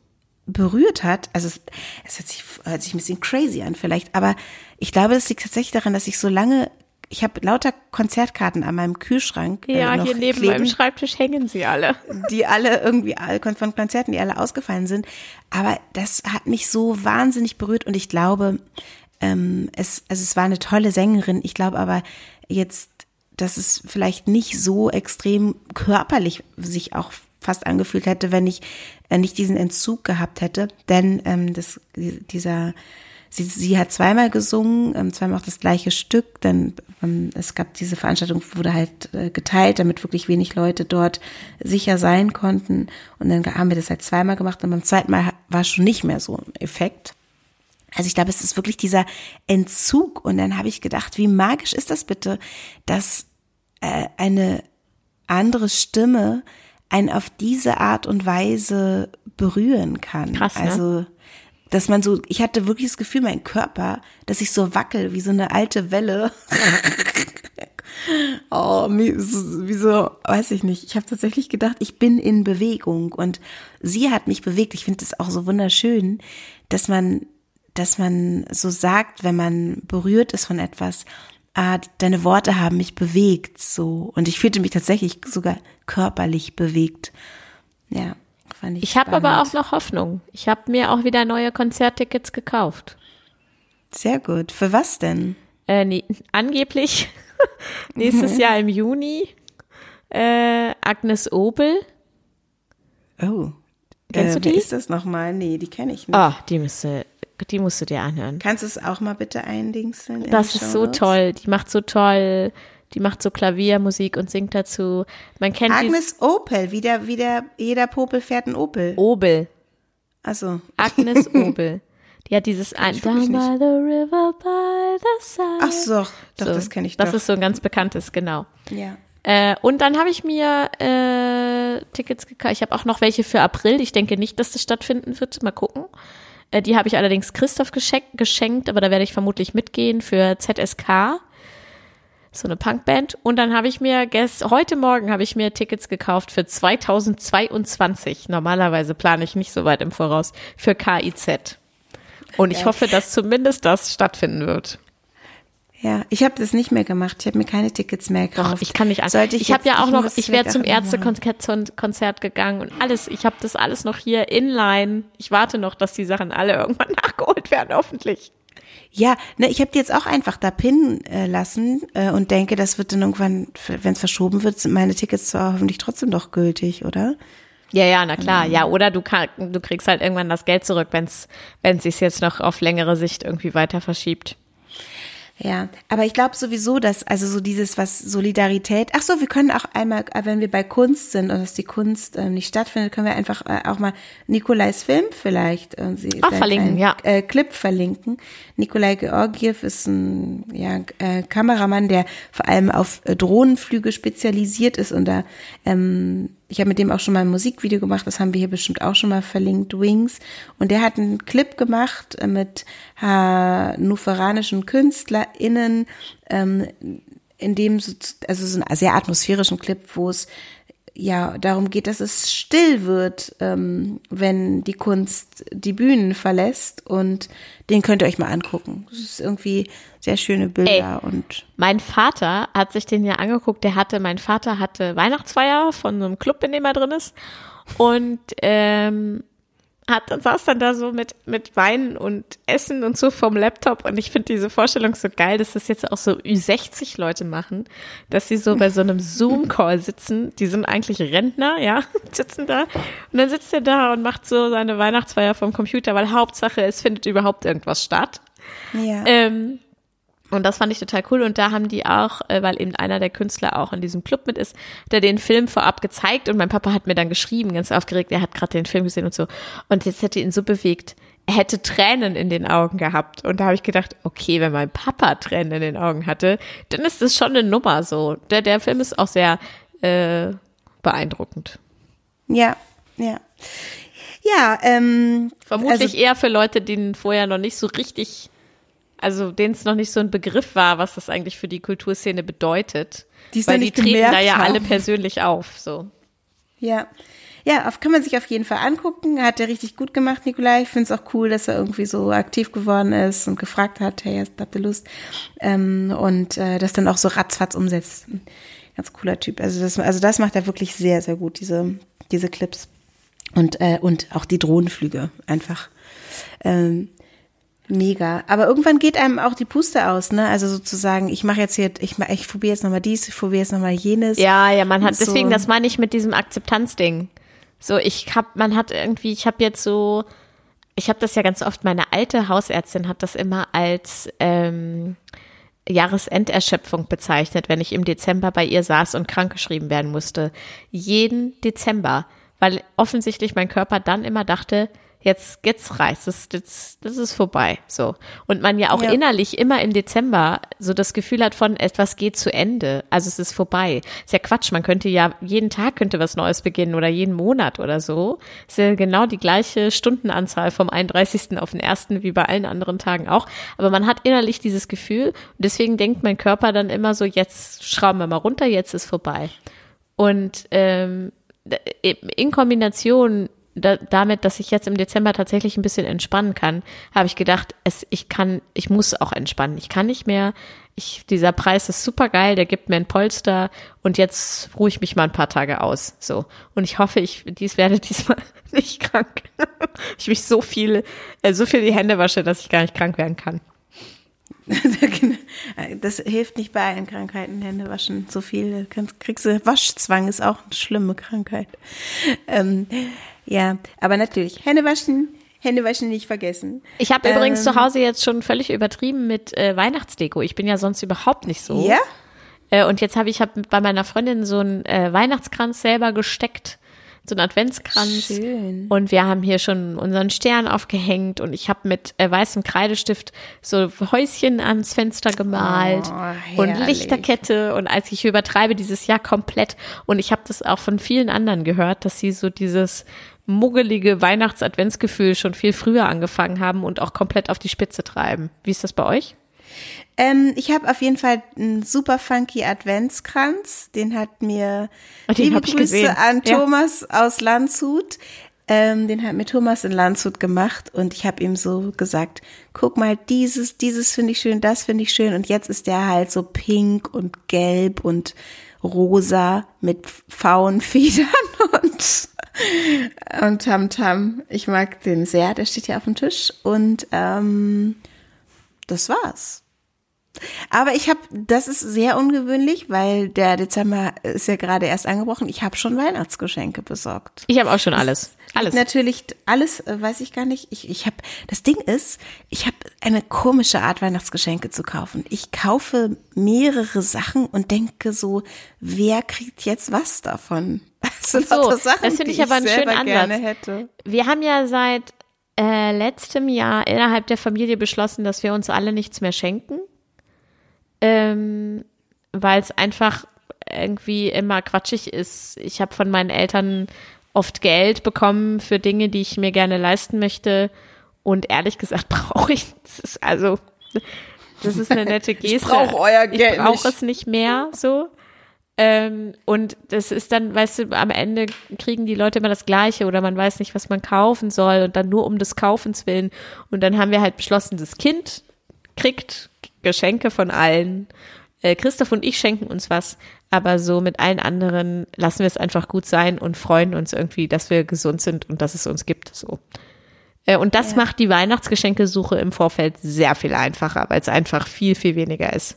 berührt hat. Also es, es hört, sich, hört sich ein bisschen crazy an vielleicht, aber ich glaube, das liegt tatsächlich daran, dass ich so lange ich habe lauter Konzertkarten an meinem Kühlschrank. Äh, ja, hier neben kleben, meinem Schreibtisch hängen sie alle. Die alle irgendwie von Konzerten, die alle ausgefallen sind. Aber das hat mich so wahnsinnig berührt und ich glaube, ähm, es, also es war eine tolle Sängerin. Ich glaube aber jetzt, dass es vielleicht nicht so extrem körperlich sich auch fast angefühlt hätte, wenn ich äh, nicht diesen Entzug gehabt hätte. Denn ähm, das, dieser Sie, sie hat zweimal gesungen, ähm, zweimal auch das gleiche Stück. Dann ähm, es gab diese Veranstaltung, wurde halt äh, geteilt, damit wirklich wenig Leute dort sicher sein konnten. Und dann haben wir das halt zweimal gemacht und beim zweiten Mal war schon nicht mehr so ein Effekt. Also ich glaube, es ist wirklich dieser Entzug. Und dann habe ich gedacht, wie magisch ist das bitte, dass äh, eine andere Stimme einen auf diese Art und Weise berühren kann. Krass, ne? Also dass man so, ich hatte wirklich das Gefühl, mein Körper, dass ich so wackel wie so eine alte Welle. <laughs> oh, wie so, weiß ich nicht. Ich habe tatsächlich gedacht, ich bin in Bewegung und sie hat mich bewegt. Ich finde es auch so wunderschön, dass man, dass man so sagt, wenn man berührt ist von etwas, ah, deine Worte haben mich bewegt, so. Und ich fühlte mich tatsächlich sogar körperlich bewegt. Ja. Fand ich ich habe aber auch noch Hoffnung. Ich habe mir auch wieder neue Konzerttickets gekauft. Sehr gut. Für was denn? Äh, nee, angeblich <laughs> nächstes mhm. Jahr im Juni äh, Agnes Obel. Oh. Kennst äh, du die? ist das nochmal? Nee, die kenne ich nicht. Ah, oh, die müsste, die musst du dir anhören. Kannst du es auch mal bitte eindingseln? Das ist so toll. Die macht so toll die macht so Klaviermusik und singt dazu. Man kennt Agnes Opel, wie der, wie der, jeder Popel fährt ein Opel. Obel. Also. Agnes <laughs> Obel. Die hat dieses ein Down by the river by the side. Ach so, doch, so, das kenne ich doch. Das ist so ein ganz bekanntes, genau. Ja. Äh, und dann habe ich mir äh, Tickets gekauft. Ich habe auch noch welche für April. Ich denke nicht, dass das stattfinden wird. Mal gucken. Äh, die habe ich allerdings Christoph geschenkt, geschenkt, aber da werde ich vermutlich mitgehen für ZSK so eine Punkband. Und dann habe ich mir gest heute Morgen habe ich mir Tickets gekauft für 2022. Normalerweise plane ich nicht so weit im Voraus für KIZ. Und ich hoffe, dass zumindest das stattfinden wird. Ja, ich habe das nicht mehr gemacht. Ich habe mir keine Tickets mehr gekauft. Ach, ich kann nicht. Sollte ich ich habe ja auch noch. Ich wäre zum Ärztekonzert Konzert gegangen und alles. Ich habe das alles noch hier inline. Ich warte noch, dass die Sachen alle irgendwann <laughs> nachgeholt werden, hoffentlich. Ja, ne, ich habe die jetzt auch einfach da pinnen äh, lassen äh, und denke, das wird dann irgendwann, wenn es verschoben wird, sind meine Tickets zwar hoffentlich trotzdem doch gültig, oder? Ja, ja, na klar. Ja, oder du, kann, du kriegst halt irgendwann das Geld zurück, wenn es sich jetzt noch auf längere Sicht irgendwie weiter verschiebt. Ja, aber ich glaube sowieso, dass also so dieses was Solidarität. Ach so, wir können auch einmal, äh, wenn wir bei Kunst sind und dass die Kunst ähm, nicht stattfindet, können wir einfach äh, auch mal Nikolais Film vielleicht äh, sie, auch verlinken, einen, ja. Äh, Clip verlinken. Nikolai Georgiev ist ein ja, äh, Kameramann, der vor allem auf äh, Drohnenflüge spezialisiert ist und da ähm, ich habe mit dem auch schon mal ein Musikvideo gemacht, das haben wir hier bestimmt auch schon mal verlinkt, Wings. Und der hat einen Clip gemacht äh, mit hannoveranischen KünstlerInnen, ähm, in dem, so, also so einen sehr atmosphärischen Clip, wo es ja darum geht, dass es still wird, ähm, wenn die Kunst die Bühnen verlässt und den könnt ihr euch mal angucken. Das ist irgendwie sehr schöne Bilder Ey, und mein Vater hat sich den ja angeguckt. Der hatte, mein Vater hatte Weihnachtsfeier von so einem Club, in dem er drin ist und ähm, hat dann saß dann da so mit mit Wein und Essen und so vom Laptop und ich finde diese Vorstellung so geil, dass das jetzt auch so Ü60 Leute machen, dass sie so bei so einem Zoom Call sitzen, die sind eigentlich Rentner, ja, <laughs> sitzen da und dann sitzt er da und macht so seine Weihnachtsfeier vom Computer, weil Hauptsache es findet überhaupt irgendwas statt. Ja. Ähm, und das fand ich total cool. Und da haben die auch, äh, weil eben einer der Künstler auch in diesem Club mit ist, der den Film vorab gezeigt. Und mein Papa hat mir dann geschrieben, ganz aufgeregt, er hat gerade den Film gesehen und so. Und jetzt hätte ihn so bewegt. Er hätte Tränen in den Augen gehabt. Und da habe ich gedacht, okay, wenn mein Papa Tränen in den Augen hatte, dann ist das schon eine Nummer so. Der, der Film ist auch sehr äh, beeindruckend. Ja, ja. Ja, ähm. Vermutlich also, eher für Leute, denen vorher noch nicht so richtig also denen es noch nicht so ein Begriff war, was das eigentlich für die Kulturszene bedeutet. Die weil die treten da ja haben. alle persönlich auf, so. Ja. Ja, auf, kann man sich auf jeden Fall angucken. Hat er richtig gut gemacht, Nikolai. Ich finde es auch cool, dass er irgendwie so aktiv geworden ist und gefragt hat, hey, habt ihr Lust? Ähm, und äh, das dann auch so ratzfatz umsetzt. Ganz cooler Typ. Also das, also das macht er wirklich sehr, sehr gut, diese, diese Clips. Und, äh, und auch die Drohnenflüge einfach. Ähm, Mega. Aber irgendwann geht einem auch die Puste aus, ne? Also sozusagen, ich mache jetzt hier, ich, ich probiere jetzt nochmal dies, ich probiere jetzt nochmal jenes. Ja, ja, man hat, so. deswegen, das meine ich mit diesem Akzeptanzding. So, ich hab, man hat irgendwie, ich habe jetzt so, ich habe das ja ganz oft, meine alte Hausärztin hat das immer als ähm, Jahresenderschöpfung bezeichnet, wenn ich im Dezember bei ihr saß und krankgeschrieben werden musste. Jeden Dezember. Weil offensichtlich mein Körper dann immer dachte, jetzt, jetzt reicht es, das, das ist vorbei, so. Und man ja auch ja. innerlich immer im Dezember so das Gefühl hat von, etwas geht zu Ende, also es ist vorbei. Ist ja Quatsch, man könnte ja, jeden Tag könnte was Neues beginnen oder jeden Monat oder so. Ist ja genau die gleiche Stundenanzahl vom 31. auf den 1. wie bei allen anderen Tagen auch. Aber man hat innerlich dieses Gefühl und deswegen denkt mein Körper dann immer so, jetzt schrauben wir mal runter, jetzt ist vorbei. Und ähm, in Kombination da, damit, dass ich jetzt im Dezember tatsächlich ein bisschen entspannen kann, habe ich gedacht, es, ich kann, ich muss auch entspannen. Ich kann nicht mehr. Ich, dieser Preis ist super geil, der gibt mir ein Polster und jetzt ruhe ich mich mal ein paar Tage aus. So. Und ich hoffe, ich dies werde <laughs> diesmal nicht krank. ich mich so viel, äh, so viel die Hände wasche, dass ich gar nicht krank werden kann. <laughs> Das hilft nicht bei allen Krankheiten, Hände waschen. So viel kriegst du. Waschzwang ist auch eine schlimme Krankheit. Ähm, ja, aber natürlich, Hände waschen, Hände waschen nicht vergessen. Ich habe ähm, übrigens zu Hause jetzt schon völlig übertrieben mit äh, Weihnachtsdeko. Ich bin ja sonst überhaupt nicht so. Ja? Äh, und jetzt habe ich hab bei meiner Freundin so einen äh, Weihnachtskranz selber gesteckt so einen Adventskranz. Schön. Und wir haben hier schon unseren Stern aufgehängt und ich habe mit äh, weißem Kreidestift so Häuschen ans Fenster gemalt oh, und Lichterkette und als ich übertreibe dieses Jahr komplett und ich habe das auch von vielen anderen gehört, dass sie so dieses muggelige Weihnachts-Adventsgefühl schon viel früher angefangen haben und auch komplett auf die Spitze treiben. Wie ist das bei euch? Ähm, ich habe auf jeden Fall einen super funky Adventskranz. Den hat mir oh, den liebe Grüße gesehen. an Thomas ja. aus Landshut. Ähm, den hat mir Thomas in Landshut gemacht und ich habe ihm so gesagt, guck mal, dieses, dieses finde ich schön, das finde ich schön und jetzt ist der halt so pink und gelb und rosa mit Pfauenfedern <laughs> und und Tam Tam. Ich mag den sehr, der steht hier auf dem Tisch und ähm, das war's. Aber ich habe, das ist sehr ungewöhnlich, weil der Dezember ist ja gerade erst angebrochen. Ich habe schon Weihnachtsgeschenke besorgt. Ich habe auch schon alles. Alles. Natürlich alles, äh, weiß ich gar nicht. Ich, ich habe, das Ding ist, ich habe eine komische Art Weihnachtsgeschenke zu kaufen. Ich kaufe mehrere Sachen und denke so, wer kriegt jetzt was davon? <laughs> Das sind so, Sachen, das finde ich aber einen schönen Ansatz. Hätte. Wir haben ja seit äh, letztem Jahr innerhalb der Familie beschlossen, dass wir uns alle nichts mehr schenken ähm, weil es einfach irgendwie immer quatschig ist. Ich habe von meinen Eltern oft Geld bekommen für Dinge, die ich mir gerne leisten möchte. Und ehrlich gesagt <laughs> brauche ich es. Also, das ist eine nette <laughs> Geste. Ich brauche euer Geld. Ich brauche es nicht mehr so. Ähm, und das ist dann, weißt du, am Ende kriegen die Leute immer das Gleiche oder man weiß nicht, was man kaufen soll und dann nur um des Kaufens willen. Und dann haben wir halt beschlossen, das Kind kriegt Geschenke von allen. Äh, Christoph und ich schenken uns was, aber so mit allen anderen lassen wir es einfach gut sein und freuen uns irgendwie, dass wir gesund sind und dass es uns gibt. So. Äh, und das ja. macht die Weihnachtsgeschenkesuche im Vorfeld sehr viel einfacher, weil es einfach viel, viel weniger ist.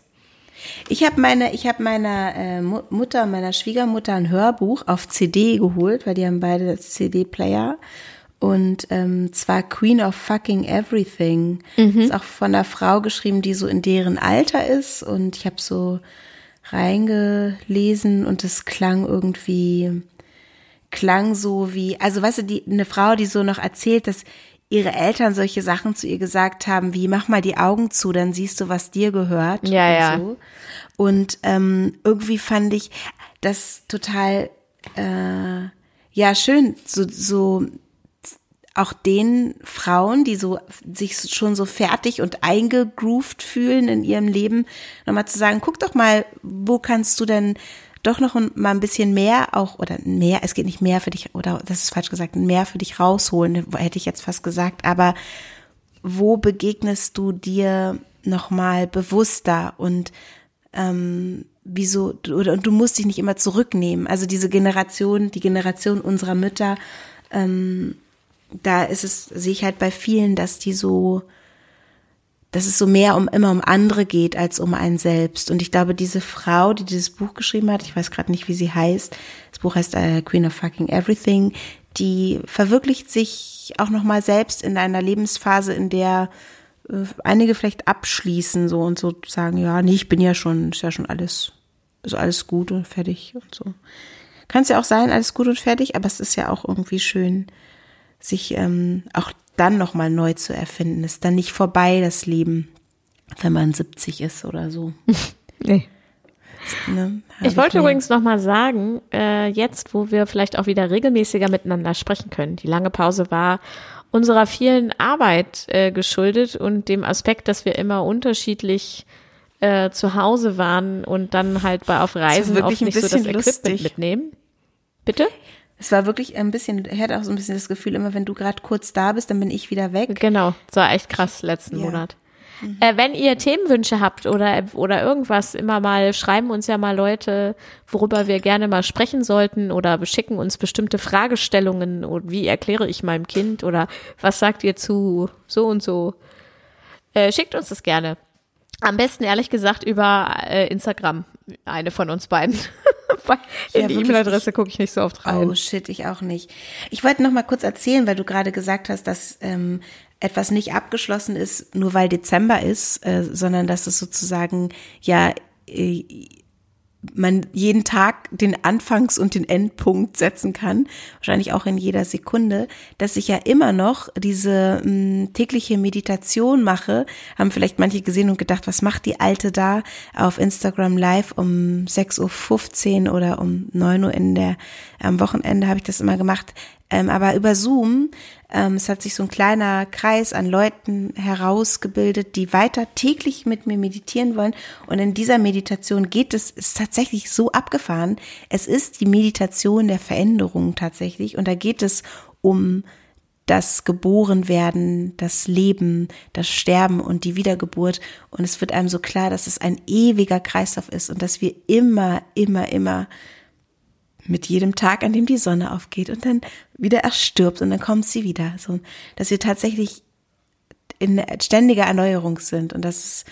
Ich habe meine, ich habe meiner äh, Mutter, meiner Schwiegermutter ein Hörbuch auf CD geholt, weil die haben beide CD-Player. Und ähm, zwar Queen of Fucking Everything. Mhm. Ist auch von einer Frau geschrieben, die so in deren Alter ist. Und ich habe so reingelesen und es klang irgendwie, klang so wie, also weißt du, die, eine Frau, die so noch erzählt, dass ihre Eltern solche Sachen zu ihr gesagt haben, wie mach mal die Augen zu, dann siehst du, was dir gehört. Ja, und ja. So. Und ähm, irgendwie fand ich das total äh, ja schön, so, so auch den Frauen, die so sich schon so fertig und eingegroovt fühlen in ihrem Leben, nochmal zu sagen, guck doch mal, wo kannst du denn doch noch mal ein bisschen mehr auch, oder mehr, es geht nicht mehr für dich, oder das ist falsch gesagt, mehr für dich rausholen, hätte ich jetzt fast gesagt, aber wo begegnest du dir noch mal bewusster und ähm, wieso, oder und du musst dich nicht immer zurücknehmen. Also diese Generation, die Generation unserer Mütter, ähm, da ist es, sehe ich halt bei vielen, dass die so, dass es so mehr um immer um andere geht als um einen selbst. Und ich glaube, diese Frau, die dieses Buch geschrieben hat, ich weiß gerade nicht, wie sie heißt, das Buch heißt äh, Queen of Fucking Everything, die verwirklicht sich auch noch mal selbst in einer Lebensphase, in der äh, einige vielleicht abschließen so und so sagen, ja, nee, ich bin ja schon, ist ja schon alles, ist alles gut und fertig und so. Kann es ja auch sein, alles gut und fertig, aber es ist ja auch irgendwie schön, sich ähm, auch dann nochmal neu zu erfinden. Ist dann nicht vorbei, das Leben, wenn man 70 ist oder so. <laughs> nee. Ne, ich wollte ich übrigens nochmal sagen, äh, jetzt, wo wir vielleicht auch wieder regelmäßiger miteinander sprechen können, die lange Pause war unserer vielen Arbeit äh, geschuldet und dem Aspekt, dass wir immer unterschiedlich äh, zu Hause waren und dann halt bei auf Reisen oft nicht so das Equipment lustig. mitnehmen. Bitte? Es war wirklich ein bisschen, ich hatte auch so ein bisschen das Gefühl, immer wenn du gerade kurz da bist, dann bin ich wieder weg. Genau, das war echt krass letzten ja. Monat. Mhm. Äh, wenn ihr Themenwünsche habt oder, oder irgendwas, immer mal schreiben uns ja mal Leute, worüber wir gerne mal sprechen sollten oder schicken uns bestimmte Fragestellungen und wie erkläre ich meinem Kind oder was sagt ihr zu so und so. Äh, schickt uns das gerne. Am besten ehrlich gesagt über äh, Instagram, eine von uns beiden. <laughs> in ja, die E-Mail-Adresse gucke ich nicht so oft rein. Oh shit, ich auch nicht. Ich wollte noch mal kurz erzählen, weil du gerade gesagt hast, dass ähm, etwas nicht abgeschlossen ist, nur weil Dezember ist, äh, sondern dass es sozusagen ja äh, man jeden Tag den Anfangs- und den Endpunkt setzen kann, wahrscheinlich auch in jeder Sekunde, dass ich ja immer noch diese mh, hm, tägliche Meditation mache, haben vielleicht manche gesehen und gedacht, was macht die Alte da auf Instagram Live um 6.15 Uhr oder um 9 Uhr in der, am Wochenende habe ich das immer gemacht. Ähm, aber über Zoom, es hat sich so ein kleiner Kreis an Leuten herausgebildet, die weiter täglich mit mir meditieren wollen. Und in dieser Meditation geht es, ist tatsächlich so abgefahren. Es ist die Meditation der Veränderung tatsächlich. Und da geht es um das Geborenwerden, das Leben, das Sterben und die Wiedergeburt. Und es wird einem so klar, dass es ein ewiger Kreislauf ist und dass wir immer, immer, immer mit jedem Tag, an dem die Sonne aufgeht und dann wieder erstirbt und dann kommt sie wieder. So, dass wir tatsächlich in ständiger Erneuerung sind und dass es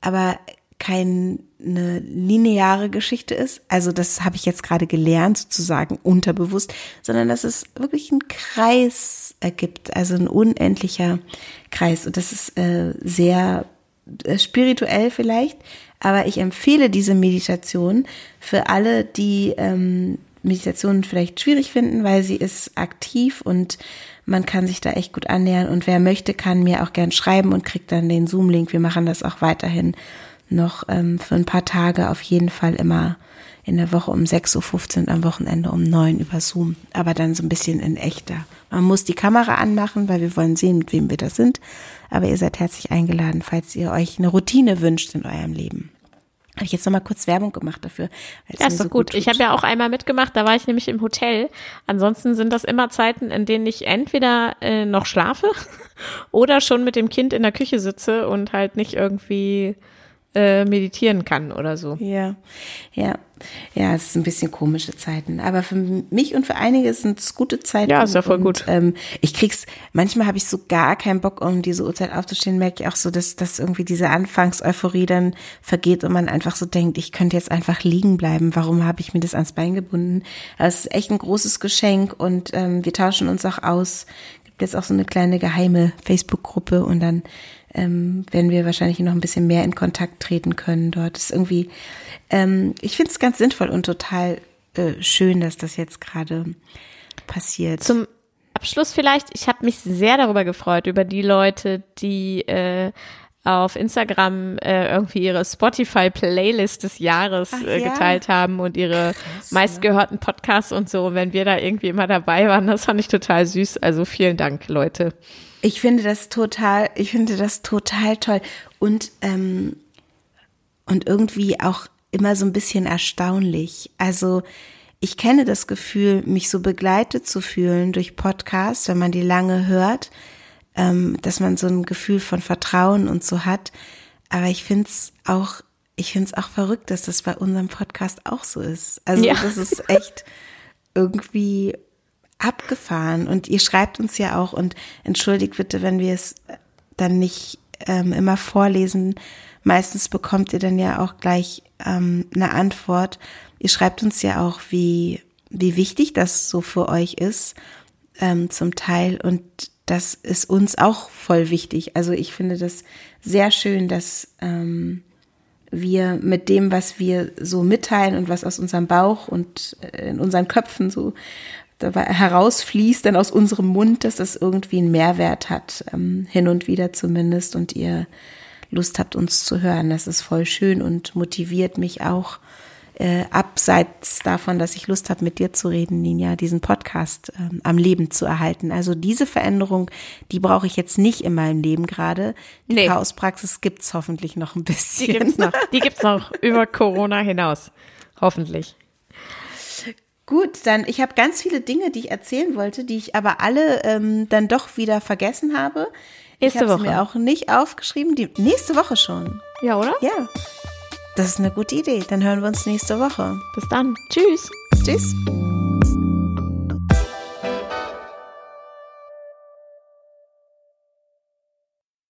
aber keine lineare Geschichte ist. Also das habe ich jetzt gerade gelernt, sozusagen unterbewusst, sondern dass es wirklich einen Kreis ergibt, also ein unendlicher Kreis. Und das ist äh, sehr äh, spirituell vielleicht, aber ich empfehle diese Meditation für alle, die ähm, Meditation vielleicht schwierig finden, weil sie ist aktiv und man kann sich da echt gut annähern. Und wer möchte, kann mir auch gern schreiben und kriegt dann den Zoom-Link. Wir machen das auch weiterhin noch ähm, für ein paar Tage auf jeden Fall immer in der Woche um 6.15 Uhr und am Wochenende um 9 Uhr über Zoom. Aber dann so ein bisschen in echter. Man muss die Kamera anmachen, weil wir wollen sehen, mit wem wir da sind. Aber ihr seid herzlich eingeladen, falls ihr euch eine Routine wünscht in eurem Leben. Habe ich jetzt nochmal kurz Werbung gemacht dafür. Ja, ist doch so gut. gut ich habe ja auch einmal mitgemacht, da war ich nämlich im Hotel. Ansonsten sind das immer Zeiten, in denen ich entweder äh, noch schlafe <laughs> oder schon mit dem Kind in der Küche sitze und halt nicht irgendwie äh, meditieren kann oder so. Ja, ja, ja, es ist ein bisschen komische Zeiten, aber für mich und für einige sind es gute Zeiten. Ja, ist ja voll und, gut. Ähm, ich krieg's, manchmal habe ich so gar keinen Bock, um diese Uhrzeit aufzustehen, merke ich auch so, dass, dass irgendwie diese Anfangseuphorie dann vergeht und man einfach so denkt, ich könnte jetzt einfach liegen bleiben. Warum habe ich mir das ans Bein gebunden? Das ist echt ein großes Geschenk und ähm, wir tauschen uns auch aus. Gibt jetzt auch so eine kleine geheime Facebook-Gruppe und dann ähm, werden wir wahrscheinlich noch ein bisschen mehr in Kontakt treten können dort. Das ist irgendwie, ähm, ich finde es ganz sinnvoll und total äh, schön, dass das jetzt gerade passiert. Zum Abschluss vielleicht, ich habe mich sehr darüber gefreut, über die Leute, die äh, auf Instagram äh, irgendwie ihre Spotify-Playlist des Jahres Ach, äh, geteilt ja. haben und ihre Krass, meistgehörten Podcasts und so. Wenn wir da irgendwie immer dabei waren, das fand ich total süß. Also vielen Dank, Leute. Ich finde das total, ich finde das total toll. Und, ähm, und irgendwie auch immer so ein bisschen erstaunlich. Also ich kenne das Gefühl, mich so begleitet zu fühlen durch Podcasts, wenn man die lange hört, ähm, dass man so ein Gefühl von Vertrauen und so hat. Aber ich finde es auch, ich finde es auch verrückt, dass das bei unserem Podcast auch so ist. Also ja. das ist echt <laughs> irgendwie abgefahren. Und ihr schreibt uns ja auch und entschuldigt bitte, wenn wir es dann nicht ähm, immer vorlesen. Meistens bekommt ihr dann ja auch gleich ähm, eine Antwort. Ihr schreibt uns ja auch, wie, wie wichtig das so für euch ist, ähm, zum Teil. Und das ist uns auch voll wichtig. Also ich finde das sehr schön, dass ähm, wir mit dem, was wir so mitteilen und was aus unserem Bauch und äh, in unseren Köpfen so herausfließt, dann aus unserem Mund, dass das irgendwie einen Mehrwert hat, ähm, hin und wieder zumindest, und ihr Lust habt, uns zu hören. Das ist voll schön und motiviert mich auch, äh, abseits davon, dass ich Lust habe, mit dir zu reden, Ninja, diesen Podcast ähm, am Leben zu erhalten. Also diese Veränderung, die brauche ich jetzt nicht in meinem Leben gerade. Die nee. Chaospraxis gibt's hoffentlich noch ein bisschen. Die gibt's noch. Die gibt's noch <laughs> über Corona hinaus. Hoffentlich. Gut, dann ich habe ganz viele Dinge, die ich erzählen wollte, die ich aber alle ähm, dann doch wieder vergessen habe. Nächste ich habe mir auch nicht aufgeschrieben. Die nächste Woche schon. Ja, oder? Ja. Das ist eine gute Idee. Dann hören wir uns nächste Woche. Bis dann. Tschüss. Tschüss.